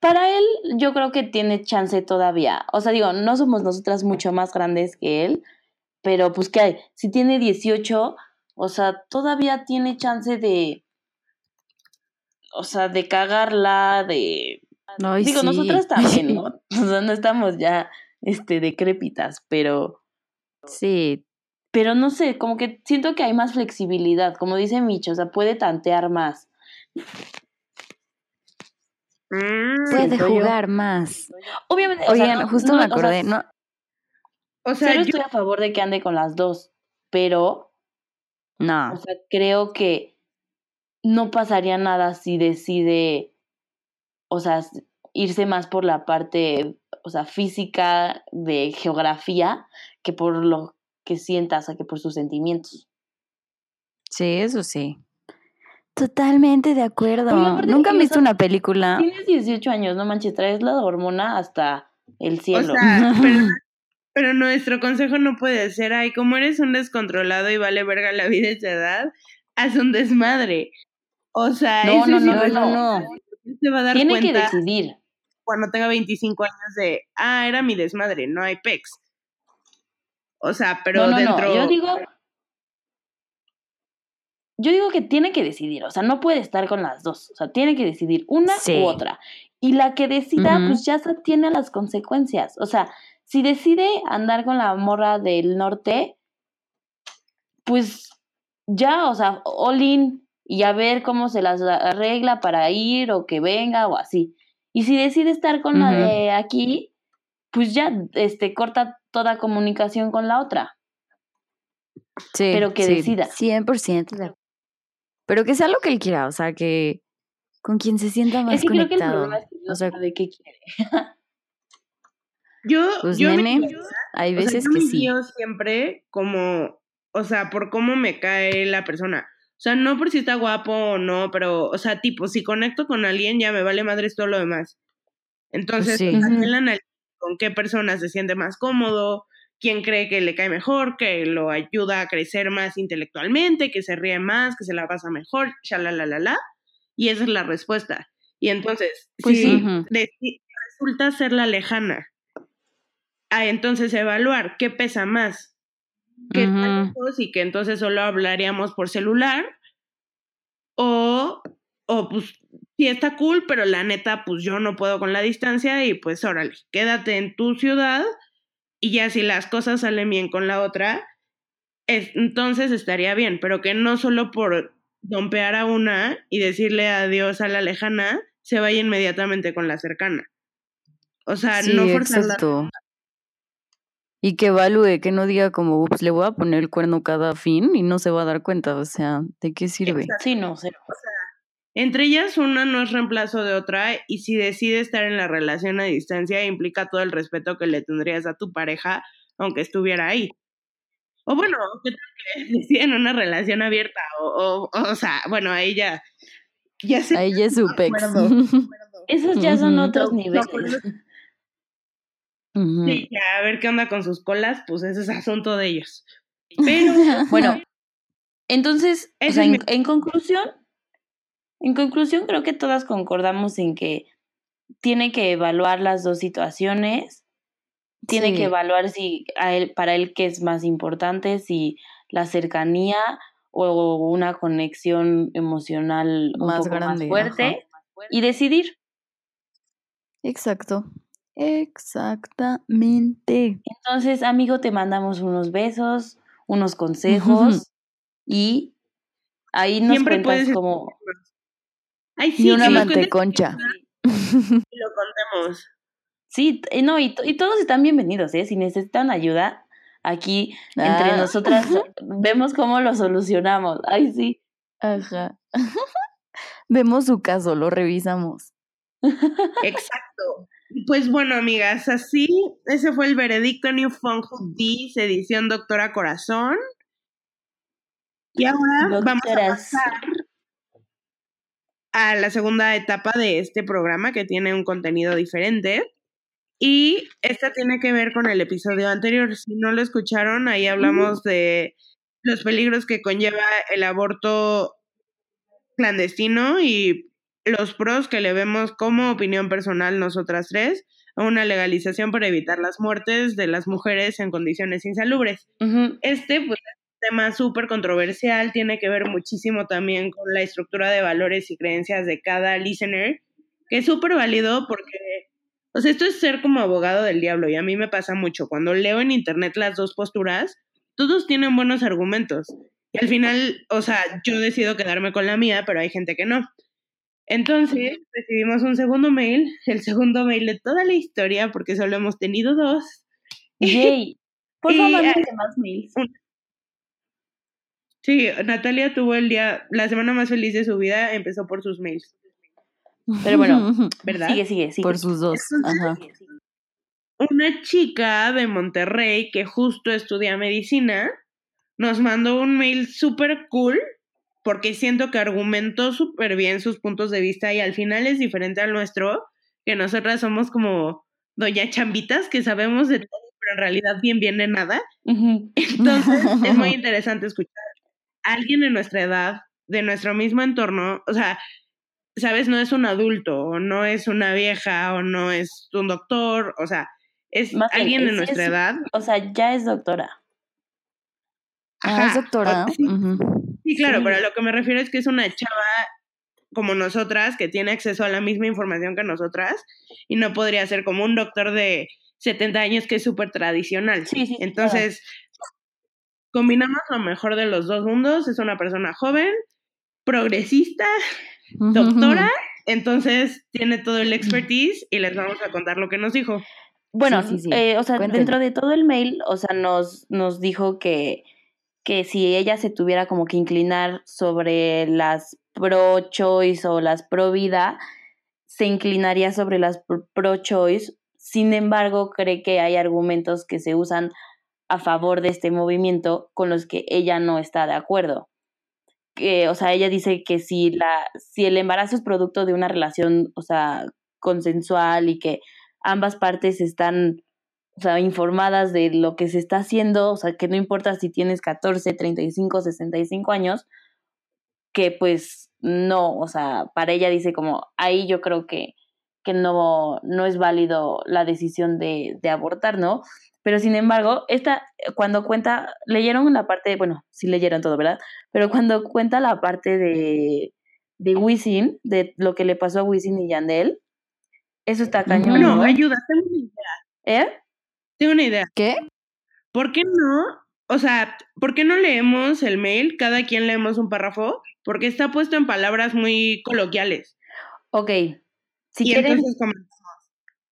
para él yo creo que tiene chance todavía. O sea, digo, no somos nosotras mucho más grandes que él, pero pues, ¿qué hay? Si tiene 18, o sea, todavía tiene chance de, o sea, de cagarla, de... Ay, digo, sí. nosotras también, ¿no? O sea, no estamos ya, este, decrépitas, pero... Sí, Pero no sé, como que siento que hay más flexibilidad, como dice Micho, o sea, puede tantear más. Mm, puede yo. jugar más. Obviamente, o sea, Oigan, no- justo no, me o sea, acordé, no, o sea, Cero yo- estoy a favor de que ande con las dos, pero, no, o sea, creo que no pasaría nada si decide, o sea, irse más por la parte, o sea, física de geografía que por lo que sienta, o sea, que por sus sentimientos. Sí, eso sí. Totalmente de acuerdo. Oye, ¿Nunca han o visto una película? Tienes 18 años, no manches, traes la hormona hasta el O cielo. sea, pero, pero nuestro consejo no puede ser, ay, como eres un descontrolado y vale verga la vida a esa edad, haz un desmadre. O sea, no, eso no, es no, no, no. Se va a dar Tiene que decidir. cuando tenga 25 años de, ah, era mi desmadre, no hay pex. O sea, pero no, no, dentro... no. Yo digo. Yo digo que tiene que decidir, o sea, no puede estar con las dos, o sea, tiene que decidir una Sí. u otra. Y la que decida, pues ya se tiene las consecuencias. O sea, si decide andar con la morra del norte, pues ya, o sea, all in y a ver cómo se las arregla para ir o que venga o así. Y si decide estar con la de aquí, pues ya, este, corta toda comunicación con la otra. Sí, pero que sí, decida. 100% de acuerdo. Pero que sea lo que él quiera, o sea, que con quien se sienta más es que creo que el conectado. problema es que no o sea, sabe qué quiere. Yo, Pues, yo me nene, guío- hay o sea, veces yo que me sí. guío siempre como, o sea, por cómo me cae la persona. O sea, no por si está guapo o no, pero, o sea, tipo, si conecto con alguien ya me vale madres todo lo demás. Entonces, Sí. pues, la analizo con qué persona se siente más cómodo, quién cree que le cae mejor, que lo ayuda a crecer más intelectualmente, que se ríe más, que se la pasa mejor, la y esa es la respuesta. Y entonces, Pues si sí. Ujú. deci- resulta ser la lejana, ah, entonces evaluar qué pesa más, qué está Ujú. lejos y que entonces solo hablaríamos por celular, o, o pues sí está cool, pero la neta, pues yo no puedo con la distancia y pues órale, quédate en tu ciudad y ya si las cosas salen bien con la otra, es- entonces estaría bien, pero que no solo por dompear a una y decirle adiós a la lejana, se vaya inmediatamente con la cercana. O sea, Sí, no forzarla. exacto. Y que evalúe, que no diga como, ups, le voy a poner el cuerno cada fin y no se va a dar cuenta, o sea, ¿de qué sirve? Exacto. Sí, no, cero. Entre ellas, una no es reemplazo de otra y si decide estar en la relación a distancia implica todo el respeto que le tendrías a tu pareja aunque estuviera ahí. O bueno, que tal que deciden una relación abierta o, o, o sea, bueno, ahí ya, ya se... Ahí ya es su. Esos ya son otros No, niveles. no. Sí, ya, a ver qué onda con sus colas, pues ese es asunto de ellos. Pero, Bueno, entonces, o Ese sea, es en, mi- en conclusión, en conclusión creo que todas concordamos en que tiene que evaluar las dos situaciones, tiene Sí. que evaluar si a él, para él qué es más importante, si la cercanía o una conexión emocional un Más poco grande, más fuerte y decidir. Exacto. Exactamente. Entonces, amigo, te mandamos unos besos, unos consejos y ahí nos Siempre cuentas puedes- cómo ay, sí, y una manteconcha. y lo contemos. Sí, no, y, y todos están bienvenidos, ¿eh? Si necesitan ayuda, aquí entre Ah. nosotras vemos cómo lo solucionamos. Ay, sí. Ajá. Vemos su caso, lo revisamos. Exacto. Pues bueno, amigas, así, ese fue el veredicto New Fun This, edición Doctora Corazón. Y ahora vamos a pasar a la segunda etapa de este programa que tiene un contenido diferente. Y esta tiene que ver con el episodio anterior. Si no lo escucharon, ahí hablamos de los peligros que conlleva el aborto clandestino y los pros que le vemos como opinión personal nosotras tres a una legalización para evitar las muertes de las mujeres en condiciones insalubres. Este pues, tema súper controversial, tiene que ver muchísimo también con la estructura de valores y creencias de cada listener, que es súper válido porque, o sea, esto es ser como abogado del diablo y a mí me pasa mucho. Cuando leo en internet las dos posturas, todos tienen buenos argumentos. Y al final, o sea, yo decido quedarme con la mía, pero hay gente que no. Entonces, recibimos un segundo mail, el segundo mail de toda la historia, porque solo hemos tenido dos. Por favor, más mails. Sí, Natalia tuvo el día, la semana más feliz de su vida, empezó por sus mails, Pero bueno, ¿verdad? Sigue, sigue, sigue. Por sus dos. Ajá. Una chica de Monterrey que justo estudia medicina nos mandó un mail súper cool porque siento que argumentó súper bien sus puntos de vista y al final es diferente al nuestro, que nosotras somos como doña chambitas que sabemos de todo, pero en realidad bien bien de nada. Entonces es muy interesante escuchar alguien de nuestra edad, de nuestro mismo entorno, o sea, sabes, no es un adulto, o no es una vieja, o no es un doctor, o sea, es Más bien, alguien de es- nuestra es- edad. O sea, ya es doctora. Ah, es Ajá, doctora. o- sí, claro, Sí. pero a lo que me refiero es que es una chava como nosotras que tiene acceso a la misma información que nosotras y no podría ser como un doctor de 70 años que es súper tradicional. Sí, sí, sí, Entonces, combinamos lo mejor de los dos mundos. Es una persona joven, progresista, doctora, entonces tiene todo el expertise y les vamos a contar lo que nos dijo. Bueno, Sí, sí, sí. eh, o sea, dentro de todo el mail, o sea, nos, nos dijo que, que si ella se tuviera como que inclinar sobre las pro choice o las pro vida, se inclinaría sobre las pro- pro choice. Sin embargo, cree que hay argumentos que se usan a favor de este movimiento con los que ella no está de acuerdo. Que, o sea, ella dice que si la, si el embarazo es producto de una relación, o sea, consensual y que ambas partes están, o sea, informadas de lo que se está haciendo, o sea, que no importa si tienes 14, 35, 65 años, que pues no, o sea, para ella dice como, ahí yo creo que, que no, no es válido la decisión de, de abortar, ¿no? Pero sin embargo, esta, cuando cuenta, leyeron la parte, bueno, sí leyeron todo, ¿verdad? Pero cuando cuenta la parte de, de Wisin, de lo que le pasó a Wisin y Yandel, eso está cañón, No, ¿no? ayuda, tengo una idea. ¿Eh? Tengo una idea. ¿Qué? ¿Por qué no? O sea, ¿por qué no leemos el mail? Cada quien leemos un párrafo, porque está puesto en palabras muy coloquiales. Ok. Si y quieren, entonces,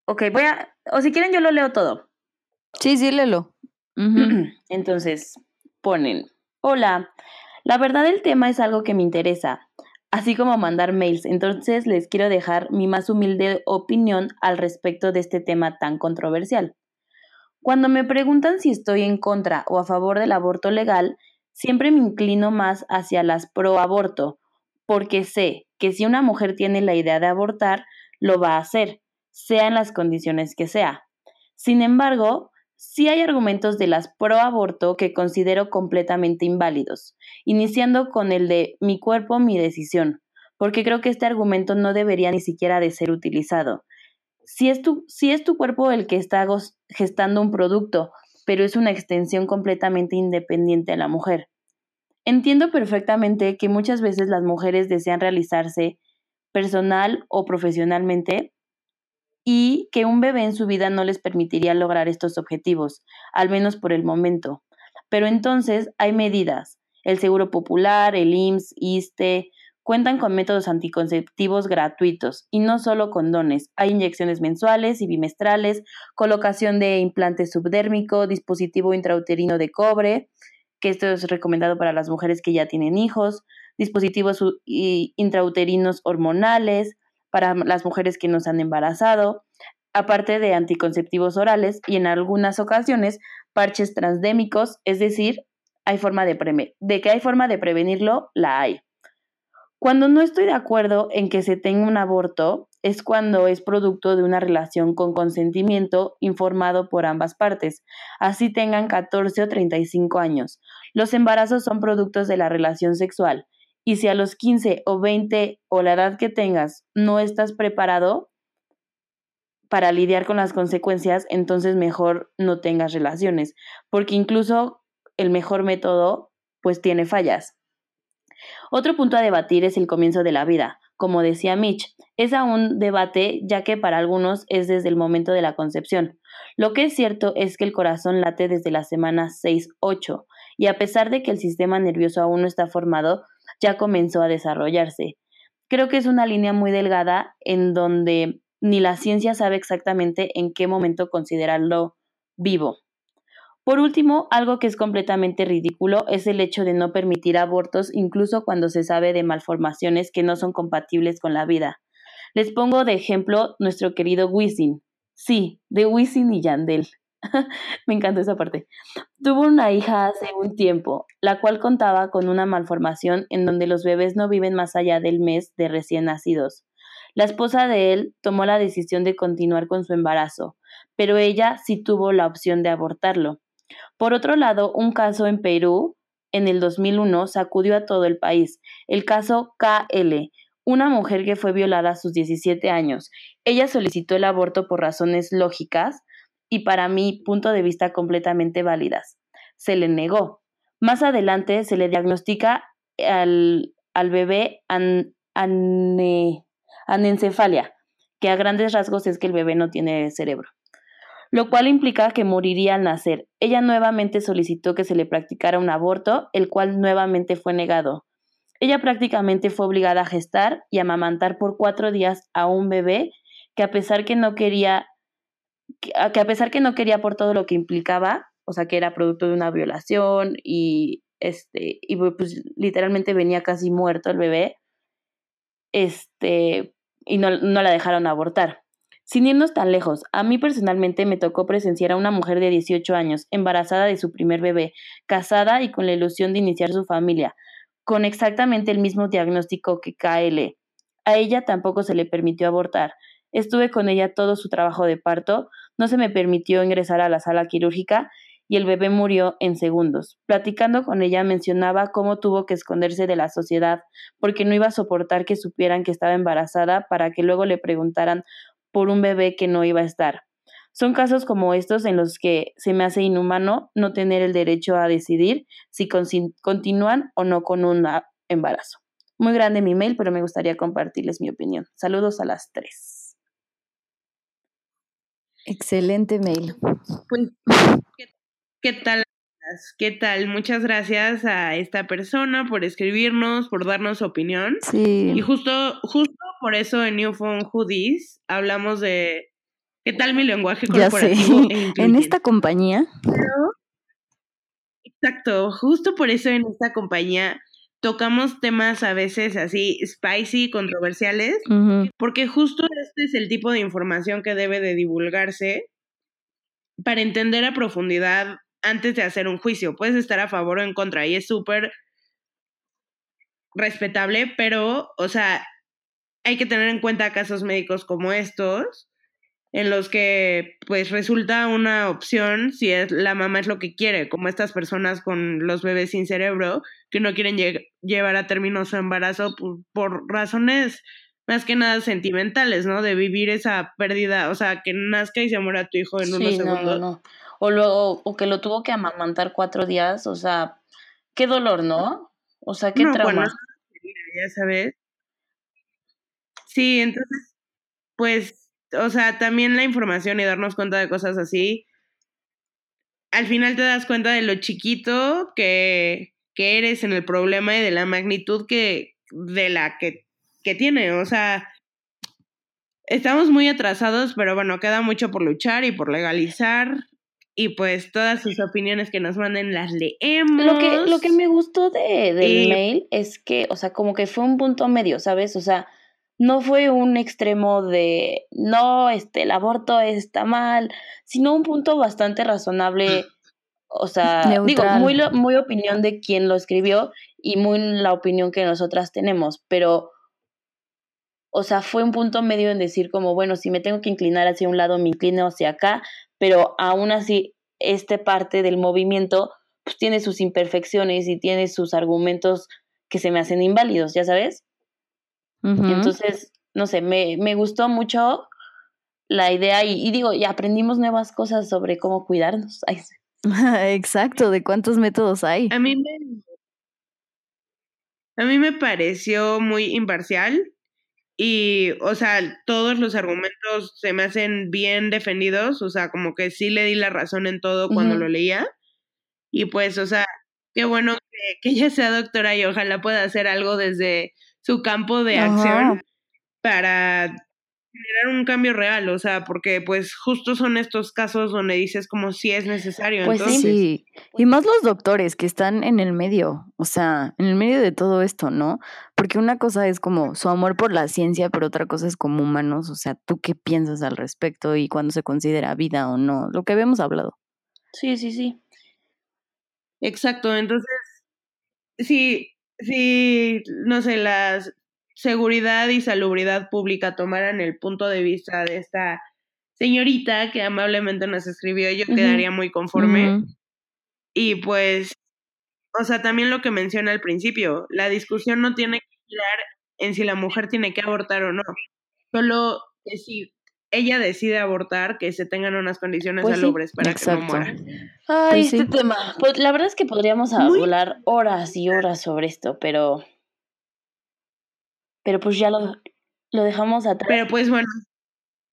ok, voy a, o si quieren yo lo leo todo. Sí, sí, léelo. Entonces, ponen, hola, la verdad el tema es algo que me interesa, así como mandar mails, entonces les quiero dejar mi más humilde opinión al respecto de este tema tan controversial. Cuando me preguntan si estoy en contra o a favor del aborto legal, siempre me inclino más hacia las pro aborto, porque sé que si una mujer tiene la idea de abortar, lo va a hacer, sea en las condiciones que sea. Sin embargo, sí hay argumentos de las pro aborto que considero completamente inválidos, iniciando con el de mi cuerpo, mi decisión, porque creo que este argumento no debería ni siquiera de ser utilizado. Si es tu, si es tu cuerpo el que está gestando un producto, pero es una extensión completamente independiente de la mujer. Entiendo perfectamente que muchas veces las mujeres desean realizarse personal o profesionalmente y que un bebé en su vida no les permitiría lograr estos objetivos, al menos por el momento. Pero entonces hay medidas. El Seguro Popular, el IMSS, ISTE, cuentan con métodos anticonceptivos gratuitos y no solo condones. Hay inyecciones mensuales y bimestrales, colocación de implante subdérmico, dispositivo intrauterino de cobre, que esto es recomendado para las mujeres que ya tienen hijos, dispositivos intrauterinos hormonales, para las mujeres que no se han embarazado, aparte de anticonceptivos orales y en algunas ocasiones parches transdémicos, es decir, hay forma de, preme- de que hay forma de prevenirlo, la hay. Cuando no estoy de acuerdo en que se tenga un aborto es cuando es producto de una relación con consentimiento informado por ambas partes, así tengan 14 o 35 años. Los embarazos son productos de la relación sexual y si a los 15 o 20 o la edad que tengas no estás preparado para lidiar con las consecuencias, entonces mejor no tengas relaciones, porque incluso el mejor método pues tiene fallas. Otro punto a debatir es el comienzo de la vida. Como decía Mitch, es aún debate ya que para algunos es desde el momento de la concepción. Lo que es cierto es que el corazón late desde la semana 6-8 y a pesar de que el sistema nervioso aún no está formado, ya comenzó a desarrollarse. Creo que es una línea muy delgada en donde ni la ciencia sabe exactamente en qué momento considerarlo vivo. Por último, algo que es completamente ridículo es el hecho de no permitir abortos incluso cuando se sabe de malformaciones que no son compatibles con la vida. Les pongo de ejemplo nuestro querido Wisin. Sí, de Wisin y Yandel. Me encantó esa parte. Tuvo una hija hace un tiempo, la cual contaba con una malformación en donde los bebés no viven más allá del mes de recién nacidos. La esposa de él tomó la decisión de continuar con su embarazo, pero ella sí tuvo la opción de abortarlo. Por otro lado, un caso en Perú en el 2001 sacudió a todo el país, el caso KL, una mujer que fue violada a sus 17 años. Ella solicitó el aborto por razones lógicas y para mi punto de vista completamente válidas. Se le negó. Más adelante se le diagnostica al, al bebé an, anencefalia, que a grandes rasgos es que el bebé no tiene cerebro, lo cual implica que moriría al nacer. Ella nuevamente solicitó que se le practicara un aborto, el cual nuevamente fue negado. Ella prácticamente fue obligada a gestar y amamantar por cuatro días a un bebé que a pesar que no quería, que a pesar que no quería por todo lo que implicaba, o sea que era producto de una violación y este, y pues literalmente venía casi muerto el bebé, este, y no, no la dejaron abortar. Sin irnos tan lejos, a mí personalmente me tocó presenciar a una mujer de 18 años, embarazada de su primer bebé, casada y con la ilusión de iniciar su familia, con exactamente el mismo diagnóstico que KL. A ella tampoco se le permitió abortar. Estuve con ella todo su trabajo de parto, no se me permitió ingresar a la sala quirúrgica y el bebé murió en segundos. Platicando con ella mencionaba cómo tuvo que esconderse de la sociedad porque no iba a soportar que supieran que estaba embarazada para que luego le preguntaran por un bebé que no iba a estar. Son casos como estos en los que se me hace inhumano no tener el derecho a decidir si continúan o no con un embarazo. Muy grande mi mail, pero me gustaría compartirles mi opinión. Saludos a las tres. Excelente mail. Pues, ¿Qué tal? ¿Qué tal? Muchas gracias a esta persona por escribirnos, por darnos su opinión. Sí. Y justo, justo por eso en New Phone Hoodies hablamos de qué tal mi lenguaje corporativo. E en esta compañía. exacto, justo por eso en esta compañía tocamos temas a veces así spicy, controversiales, porque justo este es el tipo de información que debe de divulgarse para entender a profundidad antes de hacer un juicio. Puedes estar a favor o en contra y es súper respetable, pero, o sea, hay que tener en cuenta casos médicos como estos, en los que pues resulta una opción si es la mamá es lo que quiere, como estas personas con los bebés sin cerebro que no quieren llevar a término su embarazo por razones más que nada sentimentales, ¿no? De vivir esa pérdida, o sea, que nazca y se muera tu hijo en unos segundos. No, no o, lo, o que lo tuvo que amamantar cuatro días, o sea, qué dolor, ¿no? O sea, qué trauma. ya sabes. Sí, entonces, pues, o sea, también la información y darnos cuenta de cosas así, al final te das cuenta de lo chiquito que, que eres en el problema y de la magnitud que, de la que, que tiene, o sea, estamos muy atrasados, pero bueno, queda mucho por luchar y por legalizar y pues todas sus opiniones que nos manden las leemos. Lo que, lo que me gustó de, del mail es que, o sea, como que fue un punto medio, ¿sabes? O sea, no fue un extremo de, no, este, el aborto está mal, sino un punto bastante razonable, o sea, digo, muy, muy opinión de quien lo escribió y muy la opinión que nosotras tenemos, pero, o sea, fue un punto medio en decir como, bueno, si me tengo que inclinar hacia un lado, me inclino hacia acá, pero aún así, este parte del movimiento pues, tiene sus imperfecciones y tiene sus argumentos que se me hacen inválidos, ¿ya sabes? Entonces, no sé, me, me gustó mucho la idea y, digo, y aprendimos nuevas cosas sobre cómo cuidarnos. Exacto, de cuántos métodos hay. A mí me, a mí me pareció muy imparcial y, o sea, todos los argumentos se me hacen bien defendidos, o sea, como que sí le di la razón en todo cuando lo leía. Y pues, o sea, qué bueno que, ella sea doctora y ojalá pueda hacer algo desde su campo de acción para generar un cambio real, o sea, porque pues justo son estos casos donde dices como si es necesario. Pues sí. entonces, Sí, y más los doctores que están en el medio, o sea, en el medio de todo esto, ¿no? Porque una cosa es como su amor por la ciencia, pero otra cosa es como humanos, o sea, tú qué piensas al respecto y cuándo se considera vida o no, lo que habíamos hablado. Sí, sí, sí. Exacto, entonces, si, si, no sé, la seguridad y salubridad pública tomaran el punto de vista de esta señorita que amablemente nos escribió, yo quedaría muy conforme. Y pues, o sea, también lo que menciona al principio, la discusión no tiene que girar en si la mujer tiene que abortar o no, solo que si ella decide abortar, que se tengan unas condiciones Pues sí, para que no muera. Ay, Pues este sí. tema. Pues la verdad es que podríamos Muy- hablar horas y horas sobre esto, pero. Pero pues ya lo, lo dejamos atrás. Pero pues bueno,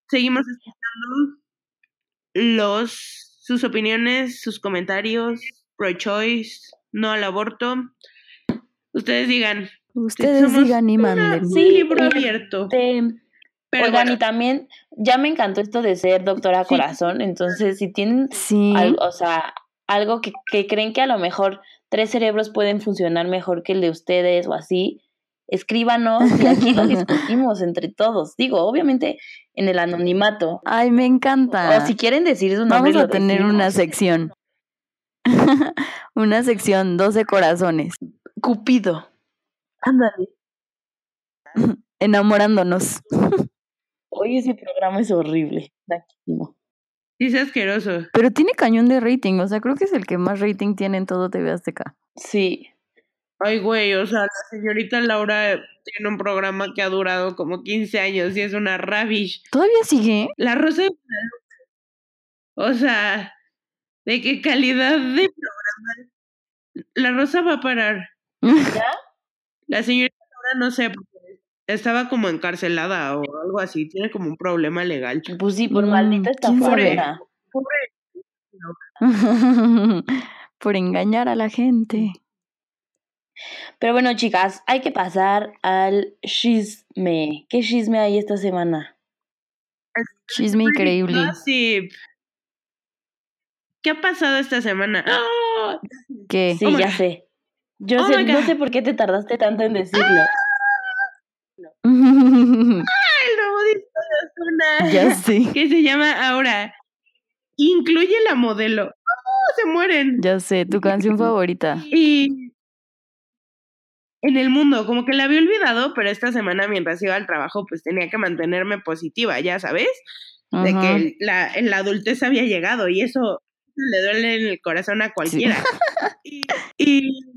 seguimos escuchando los, sus opiniones, sus comentarios, pro-choice, no al aborto. Ustedes digan, Ustedes digan y manden. un Sí, libro y- abierto. Este, Pero Oigan, bueno, y también ya me encantó esto de ser doctora Sí. corazón. Entonces, si tienen Sí, algo, o sea, algo que, que creen que a lo mejor tres cerebros pueden funcionar mejor que el de ustedes o así, escríbanos y aquí lo discutimos entre todos. Digo, obviamente en el anonimato. ay, me encanta. O si quieren decir su nombre. Vamos a tener una sección. una sección, 12 corazones, Cupido. Ándale. enamorándonos. Oye, ese programa es horrible. Naquísimo. sí es asqueroso. Pero tiene cañón de rating, o sea, creo que es el que más rating tiene en todo TV Azteca. Sí. Ay, güey, o sea, la señorita Laura tiene un programa que ha durado como 15 años y es una ravish. ¿Todavía sigue? La Rosa de Guadalupe. O sea, ¿de qué calidad de programa? La Rosa va a parar. ¿Ya? La señorita Laura no sé, porque estaba como encarcelada o algo así, tiene como un problema legal. Pues sí, por Mm, maldita estafadora. Por engañar a la gente. Pero bueno, chicas, hay que pasar al chisme. ¿Qué chisme hay esta semana? Chisme increíble. Gossip. ¿Qué ha pasado esta semana? ¡Ah! ¿Qué? Sí, Oh ya God. sé. Yo Oh sé, no sé por qué te tardaste tanto en decirlo. El nuevo disco de Ozuna. ya sé, que se llama ahora Incluye la modelo. ¡Oh, se mueren! ya sé, tu canción favorita. Y en el mundo, como que la había olvidado, pero esta semana mientras iba al trabajo, pues tenía que mantenerme positiva, ya sabes, de que la, la adultez había llegado y eso le duele en el corazón a cualquiera. Y, y,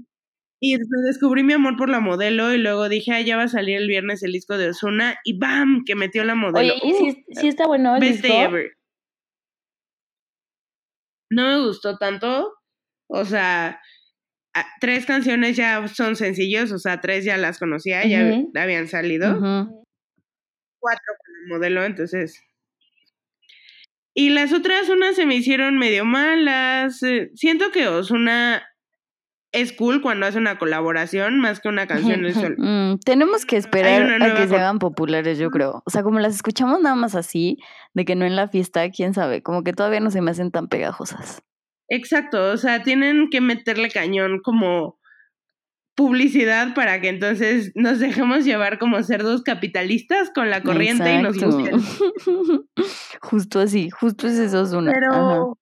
y descubrí mi amor por la modelo y luego dije, ah, ya va a salir el viernes el disco de Osuna y ¡bam! que metió la modelo. Oye, ¿y si, si está bueno el Best disco? day ever. No me gustó tanto. O sea, tres canciones ya son sencillos, o sea, tres ya las conocía, ya habían salido. Cuatro con el modelo, entonces. Y las otras, unas se me hicieron medio malas. eh, Siento que Osuna es cool cuando hace una colaboración más que una canción. Mm, tenemos que esperar una a que se hagan populares, yo creo. O sea, como las escuchamos nada más así, de que no en la fiesta, quién sabe, como que todavía no se me hacen tan pegajosas. Exacto, o sea, tienen que meterle cañón como publicidad para que entonces nos dejemos llevar como cerdos capitalistas con la corriente y nos gusten. justo así, justo es eso, Ozuna. Ajá. Pero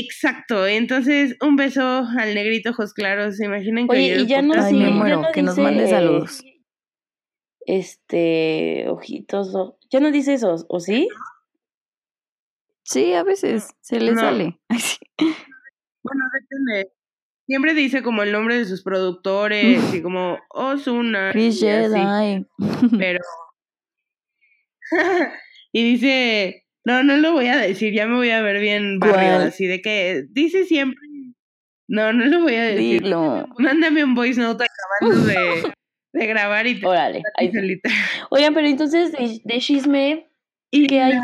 exacto, entonces un beso al negrito ojos claros, ¿se imaginan que Oye, y ya no? Ay, sí, ya muero, no que nos mande saludos. Este, ojitos, o- ya no dice eso, ¿o sí? Sí, a veces se le No. sale. Ay, sí. Bueno, depende. Siempre dice como el nombre de sus productores y como Osuna. Chris y así. Jedi. pero y dice no no lo voy a decir ya me voy a ver bien barrio así de que dice siempre no no lo voy a decir Dilo. mándame un voice note acabando de, de grabar y te Órale. ahí literal. Oigan, pero entonces de, de chisme, y ¿qué hay?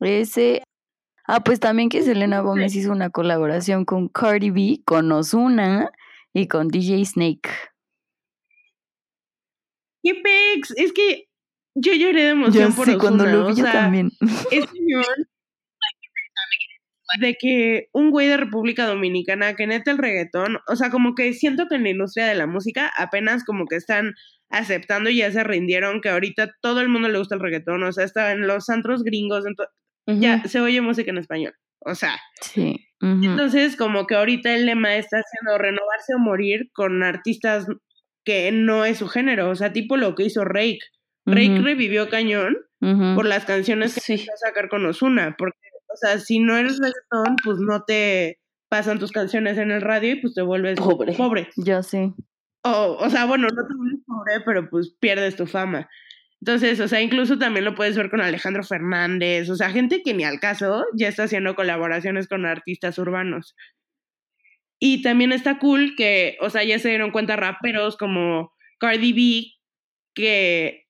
Ese. Ah, pues también que Selena Gómez hizo una colaboración con Cardi B, con Ozuna y con DJ Snake. qué pex es que yo lloré de emoción Yo por sí, cuando lo vi o yo sea, también. es cañón de que un güey de República Dominicana que neta el reggaetón, o sea, como que siento que en la industria de la música apenas como que están aceptando y ya se rindieron que ahorita todo el mundo le gusta el reggaetón, o sea, está en los antros gringos, en ya se oye música en español, o sea, Sí. entonces como que ahorita el lema está haciendo renovarse o morir con artistas que no es su género, o sea, tipo lo que hizo Rake. Rake Ujú, revivió cañón por las canciones que Sí. empezó a sacar con Ozuna, porque, o sea, si no eres reggaetón, pues no te pasan tus canciones en el radio y pues te vuelves Pobre. pobre. Yo sí. O, o sea, bueno, no te vuelves pobre, pero pues pierdes tu fama. Entonces, o sea, incluso también lo puedes ver con Alejandro Fernández, o sea, gente que ni al caso ya está haciendo colaboraciones con artistas urbanos. Y también está cool que, o sea, ya se dieron cuenta raperos como Cardi B que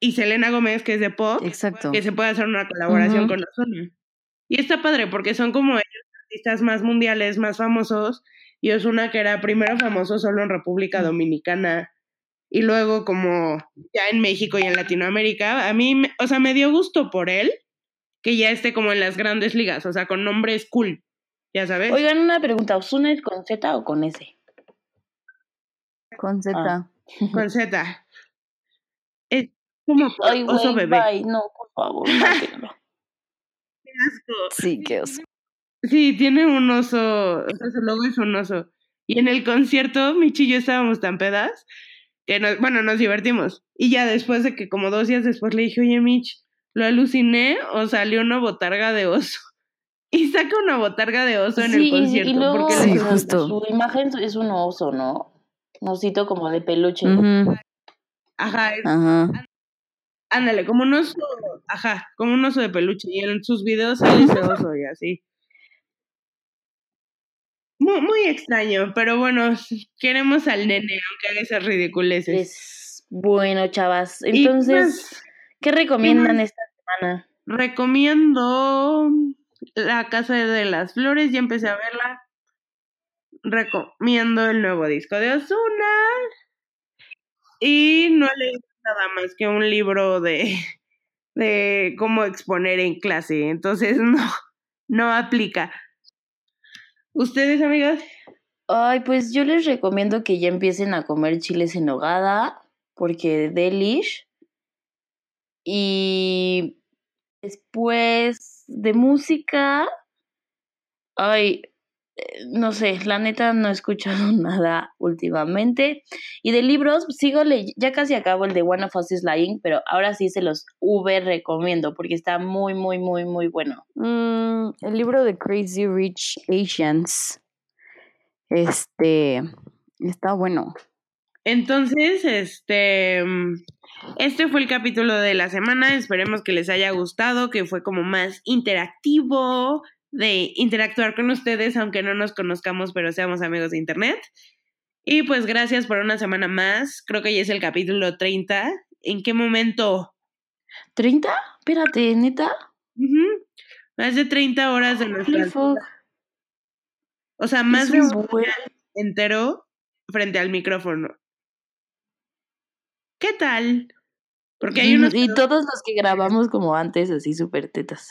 y Selena Gómez, que es de pop, Exacto. que se puede hacer una colaboración con Ozuna. Y está padre porque son como ellos artistas más mundiales, más famosos, y Ozuna que era primero famoso solo en República Dominicana y luego como ya en México y en Latinoamérica. A mí, me- o sea, me dio gusto por él que ya esté como en las grandes ligas, o sea, con nombres cool, ya sabes. Oigan, una pregunta, ¿Osuna es con Z o con S? Con Z. Ah. Con Z. Como Ay, oso bebé. bye, no, por favor, mátenlo. Qué asco. Sí, qué oso. Sí, tiene un oso, o sea, su logo es un oso. Y en el concierto, Michi y yo estábamos tan pedas que, nos, bueno, nos divertimos. Y ya después de que como dos días después le dije, oye, Mich, ¿lo aluciné o salió una botarga de oso? Y saca una botarga de oso en Sí, el concierto. y luego porque Sí, justo. su imagen es un oso, ¿no? Un osito como de peluche. Ujú, Ajá, es- Ajá. Ándale, como un oso, ajá, como un oso de peluche. Y en sus videos sale ese oso y así. Muy, muy extraño, pero bueno, queremos al nene, aunque haga esas ridiculeces. Es bueno, chavas. Entonces, pues, ¿qué recomiendan más? esta semana? recomiendo La Casa de las Flores, ya empecé a verla. Recomiendo el nuevo disco de Ozuna. Y no leí nada más que un libro de, de cómo exponer en clase. Entonces no, no aplica. ¿Ustedes, amigas? Ay, pues yo les recomiendo que ya empiecen a comer chiles en nogada, porque delish. Y después de música, ay, no sé, la neta no he escuchado nada últimamente. Y de libros, sigo leyendo, ya casi acabo el de One of Us is Lying, pero ahora sí se los V recomiendo, porque está muy, muy, muy, muy bueno. Mm, el libro de Crazy Rich Asians. Este. Está bueno. Entonces, este, mm, este fue el capítulo de la semana. Esperemos que les haya gustado, que fue como más interactivo, de interactuar con ustedes, aunque no nos conozcamos, pero seamos amigos de internet. Y pues gracias por una semana más. Creo que ya es el capítulo 30. ¿En qué momento? ¿30? Espérate, neta. Ujú. Más de 30 horas de nuestra Holy fuck. O sea, más de un buen- entero frente al micrófono. ¿Qué tal? Porque hay unos... Y todos los que grabamos como antes, así súper tetas.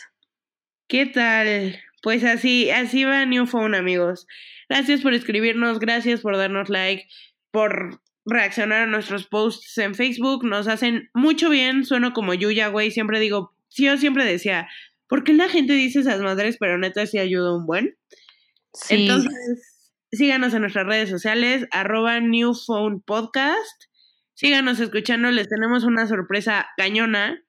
¿Qué tal? Pues así, así va New Phone, amigos. Gracias por escribirnos, gracias por darnos like, por reaccionar a nuestros posts en Facebook. Nos hacen mucho bien. Sueno como Yuya, güey. Siempre digo, sí, yo siempre decía, ¿por qué la gente dice esas madres? Pero neta sí ayuda un buen. Sí. Entonces, síganos en nuestras redes sociales, arroba New Phone Podcast. Síganos escuchando, les tenemos una sorpresa cañona,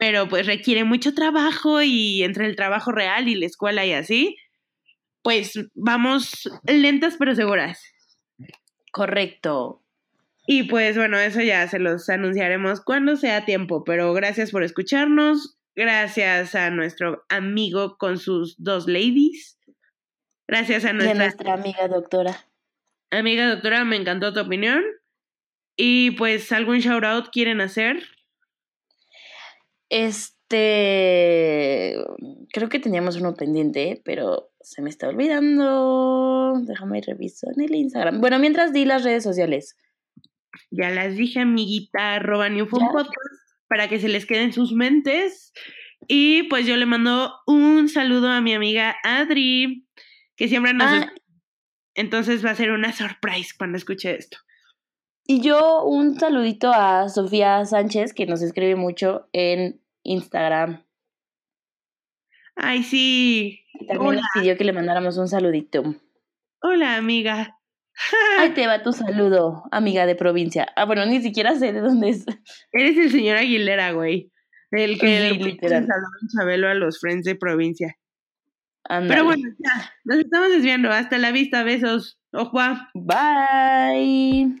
pero pues requiere mucho trabajo y entre el trabajo real y la escuela y así, pues vamos lentas pero seguras. Correcto. Y pues bueno, eso ya se los anunciaremos cuando sea tiempo, pero gracias por escucharnos, gracias a nuestro amigo con sus dos ladies, gracias a Y a nuestra nuestra amiga doctora. Amiga doctora, me encantó tu opinión. Y pues, ¿algún shout out quieren hacer? Este. Creo que teníamos uno pendiente, pero se me está olvidando. Déjame revisar en el Instagram. Bueno, mientras di las redes sociales. Ya las dije, amiguita, arroba. Podcast. para que se les quede en sus mentes. Y pues yo le mando un saludo a mi amiga Adri, que siempre nos... Ah. Entonces va a ser una surprise cuando escuche esto. Y yo un saludito a Sofía Sánchez, que nos escribe mucho en Instagram. Ay, sí. Y también Hola, nos pidió que le mandáramos un saludito. hola amiga. Ahí te va tu saludo, amiga de provincia. Ah, bueno, ni siquiera sé de dónde es. Eres el señor Aguilera, güey. El que Sí, le en Chabelo a los friends de provincia. Ándale. Pero bueno, ya, nos estamos desviando. Hasta la vista, besos. Ojua. Bye.